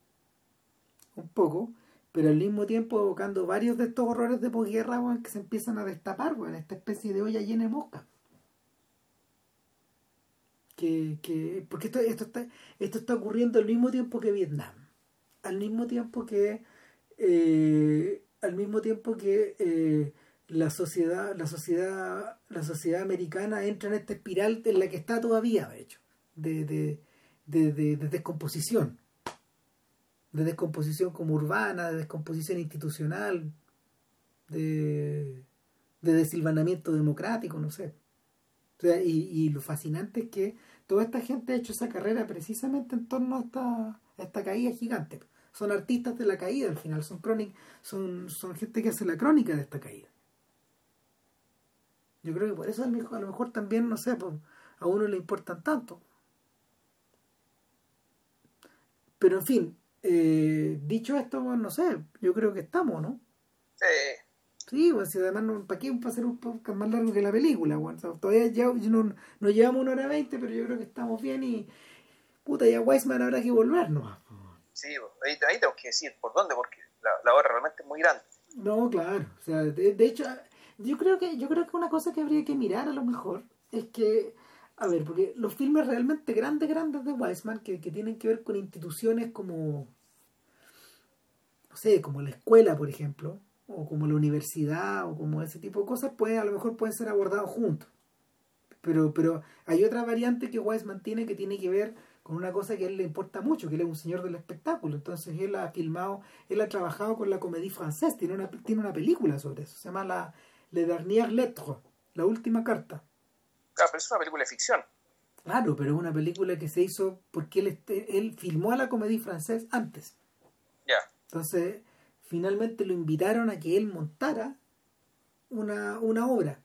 un poco, pero al mismo tiempo evocando varios de estos horrores de posguerra que se empiezan a destapar en esta especie de olla llena de mosca que, porque esto, esto, está, esto está ocurriendo al mismo tiempo que Vietnam, al mismo tiempo que eh, al mismo tiempo que eh, la sociedad, la sociedad, la sociedad americana entra en esta espiral en la que está todavía, de hecho, de, de, de, descomposición, de descomposición como urbana, de descomposición institucional, de, de desilvanamiento democrático, no sé. y, y, lo fascinante es que toda esta gente ha hecho esa carrera precisamente en torno a esta, esta caída gigante. Son artistas de la caída al final, son, son, son gente que hace la crónica de esta caída. Yo creo que por eso a lo mejor, también, no sé, pues, a uno le importan tanto. Pero en fin, eh, dicho esto, no sé, yo creo que estamos, ¿no? Sí. Sí, bueno, si además, no, ¿para qué va a ser un podcast más largo que la película? Bueno, todavía ya, no, nos llevamos una hora veinte, pero yo creo que estamos bien y. Puta, ya Weisman habrá que volver ¿no? Sí, ahí, ahí, tengo que decir por dónde, porque la, la obra realmente es muy grande. No, claro. O sea, de, hecho, yo creo que yo creo que una cosa que habría que mirar a lo mejor es que. A ver, porque los filmes realmente grandes, grandes de Weisman, que, que tienen que ver con instituciones como. No sé, como la escuela, por ejemplo o como la universidad o como ese tipo de cosas, pues a lo mejor pueden ser abordados juntos. Pero, pero hay otra variante que Weisman tiene que tiene que ver con una cosa que a él le importa mucho, que él es un señor del espectáculo. Entonces él ha filmado, él ha trabajado con la comédie francesa, tiene una, tiene una película sobre eso, se llama la Le Dernier Lettre, la última carta. Claro, pero es una película de ficción. Claro, pero es una película que se hizo porque él, este, él filmó a la comédie francesa antes. Ya. Entonces, finalmente lo invitaron a que él montara una, una obra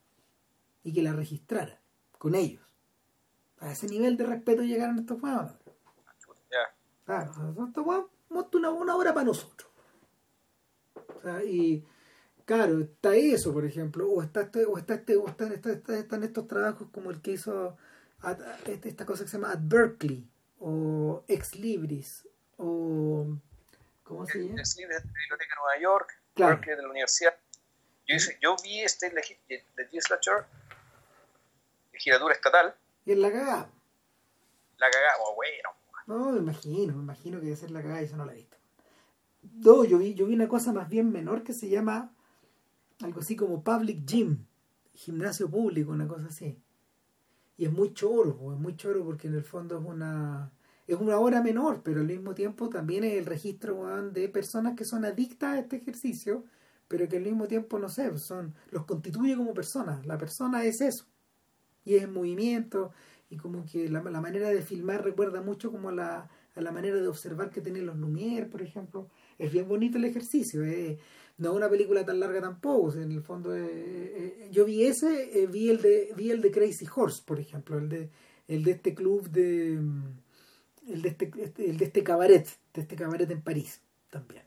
y que la registrara con ellos. A ese nivel de respeto llegaron estos huevos. Ya. Claro, estos huevos monta una, una obra para nosotros. O sea, y claro, está eso, por ejemplo, o está este, o está este, o están, está- está- están estos trabajos como el que hizo este- esta cosa que se llama At Berkeley, o Ex Libris, o ¿cómo se llama? Libre de la Biblioteca de Nueva York, Claro. Berkeley de la Universidad. Yo, hice- yo vi este legi- legislature, legislatura estatal, Y en la cagada. la cagamos, bueno. No, me imagino, me imagino que debe ser la cagada y eso no la he visto. No, yo vi, yo vi una cosa más bien menor que se llama algo así como Public Gym, gimnasio público, una cosa así. Y es muy choro, es muy choro porque en el fondo es una es una hora menor, pero al mismo tiempo también es el registro de personas que son adictas a este ejercicio, pero que al mismo tiempo, no sé, son los constituye como personas. La persona es eso. Y es en movimiento, y como que la, la manera de filmar recuerda mucho como a la, a la manera de observar que tienen los Lumière, por ejemplo. Es bien bonito el ejercicio, eh. no es una película tan larga tampoco, en el fondo eh, eh, yo vi ese, eh, vi el de vi el de Crazy Horse, por ejemplo, el de el de este club de mm, el de este, este- el de este cabaret, de este cabaret en París también.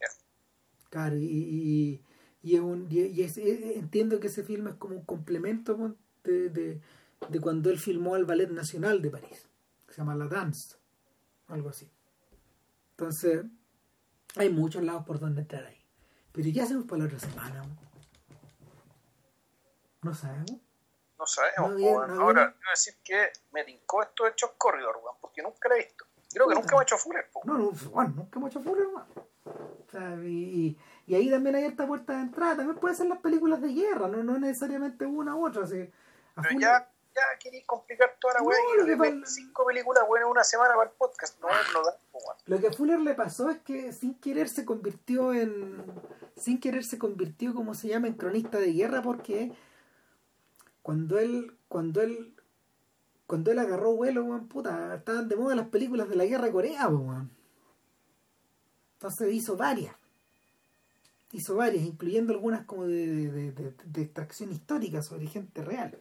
Claro, y, y, y es un, y, es- eh, entiendo que ese filme es como un complemento pon, de, de, de cuando él filmó al Ballet Nacional de París, que se llama La Danse, algo así. Entonces, hay muchos lados por donde entrar ahí. Pero ¿y qué hacemos para la otra semana? No sabemos. No sabemos. No no Ahora, quiero decir que me tincó esto de Choc Corridor, porque nunca lo he visto. Creo que nunca ha hecho Fuller, po. No, no, bueno, nunca hemos hecho Fuller, hermano. O sea, y, ahí también hay esta puerta de entrada. También puede ser las películas de guerra, no, no necesariamente una u otra. así, Pero Fuller- ya, ya queréis complicar toda la No, weá lo y que 25 películas en una semana para el podcast. No, no da, po. Lo que a Fuller le pasó es que sin querer se convirtió en. Sin querer se convirtió, como se llama, en cronista de guerra, porque cuando él. Cuando él. Cuando él agarró vuelo, weón, puta, estaban de moda las películas de la guerra de Corea, weón. Entonces hizo varias. Hizo varias, incluyendo algunas como de, de, de, de- de extracción histórica sobre gente real.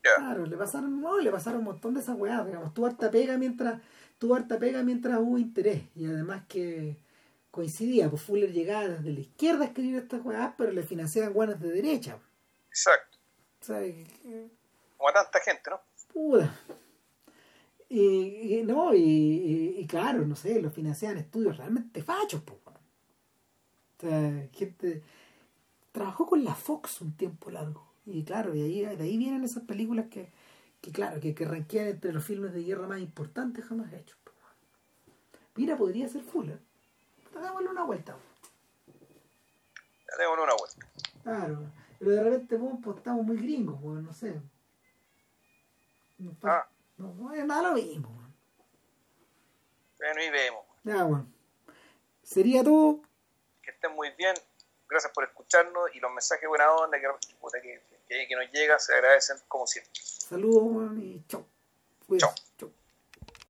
Claro, le pasaron, no, le pasaron un montón de esas weas, digamos, tuvo harta pega mientras, tuvo harta pega mientras hubo interés, y además que coincidía, pues Fuller llegaba desde la izquierda a escribir estas weas, pero le financiaban guanas de derecha. Exacto. O sea, que- Como a tanta gente, ¿no? Puta. Y, y no, y, y- y claro, no sé, lo financiaban estudios realmente fachos, pues. O sea, gente trabajó con la Fox un tiempo largo. Y claro, y ahí, de ahí vienen esas películas que, que claro, que, que ranquean entre los filmes de guerra más importantes jamás hechos. pues. Mira, podría ser Fuller. Démosle una vuelta. démosle una vuelta. Claro. Pero de repente, pues estamos muy gringos, weón, no sé. No, Ah. no, no es nada lo mismo. Bueno, y vemos. Ya, bueno. Sería todo. Que estén muy bien. Gracias por escucharnos y los mensajes buena onda que, que, que, nos llegan se agradecen como siempre. Saludos, y chau. Cuídense. Chau. Chau.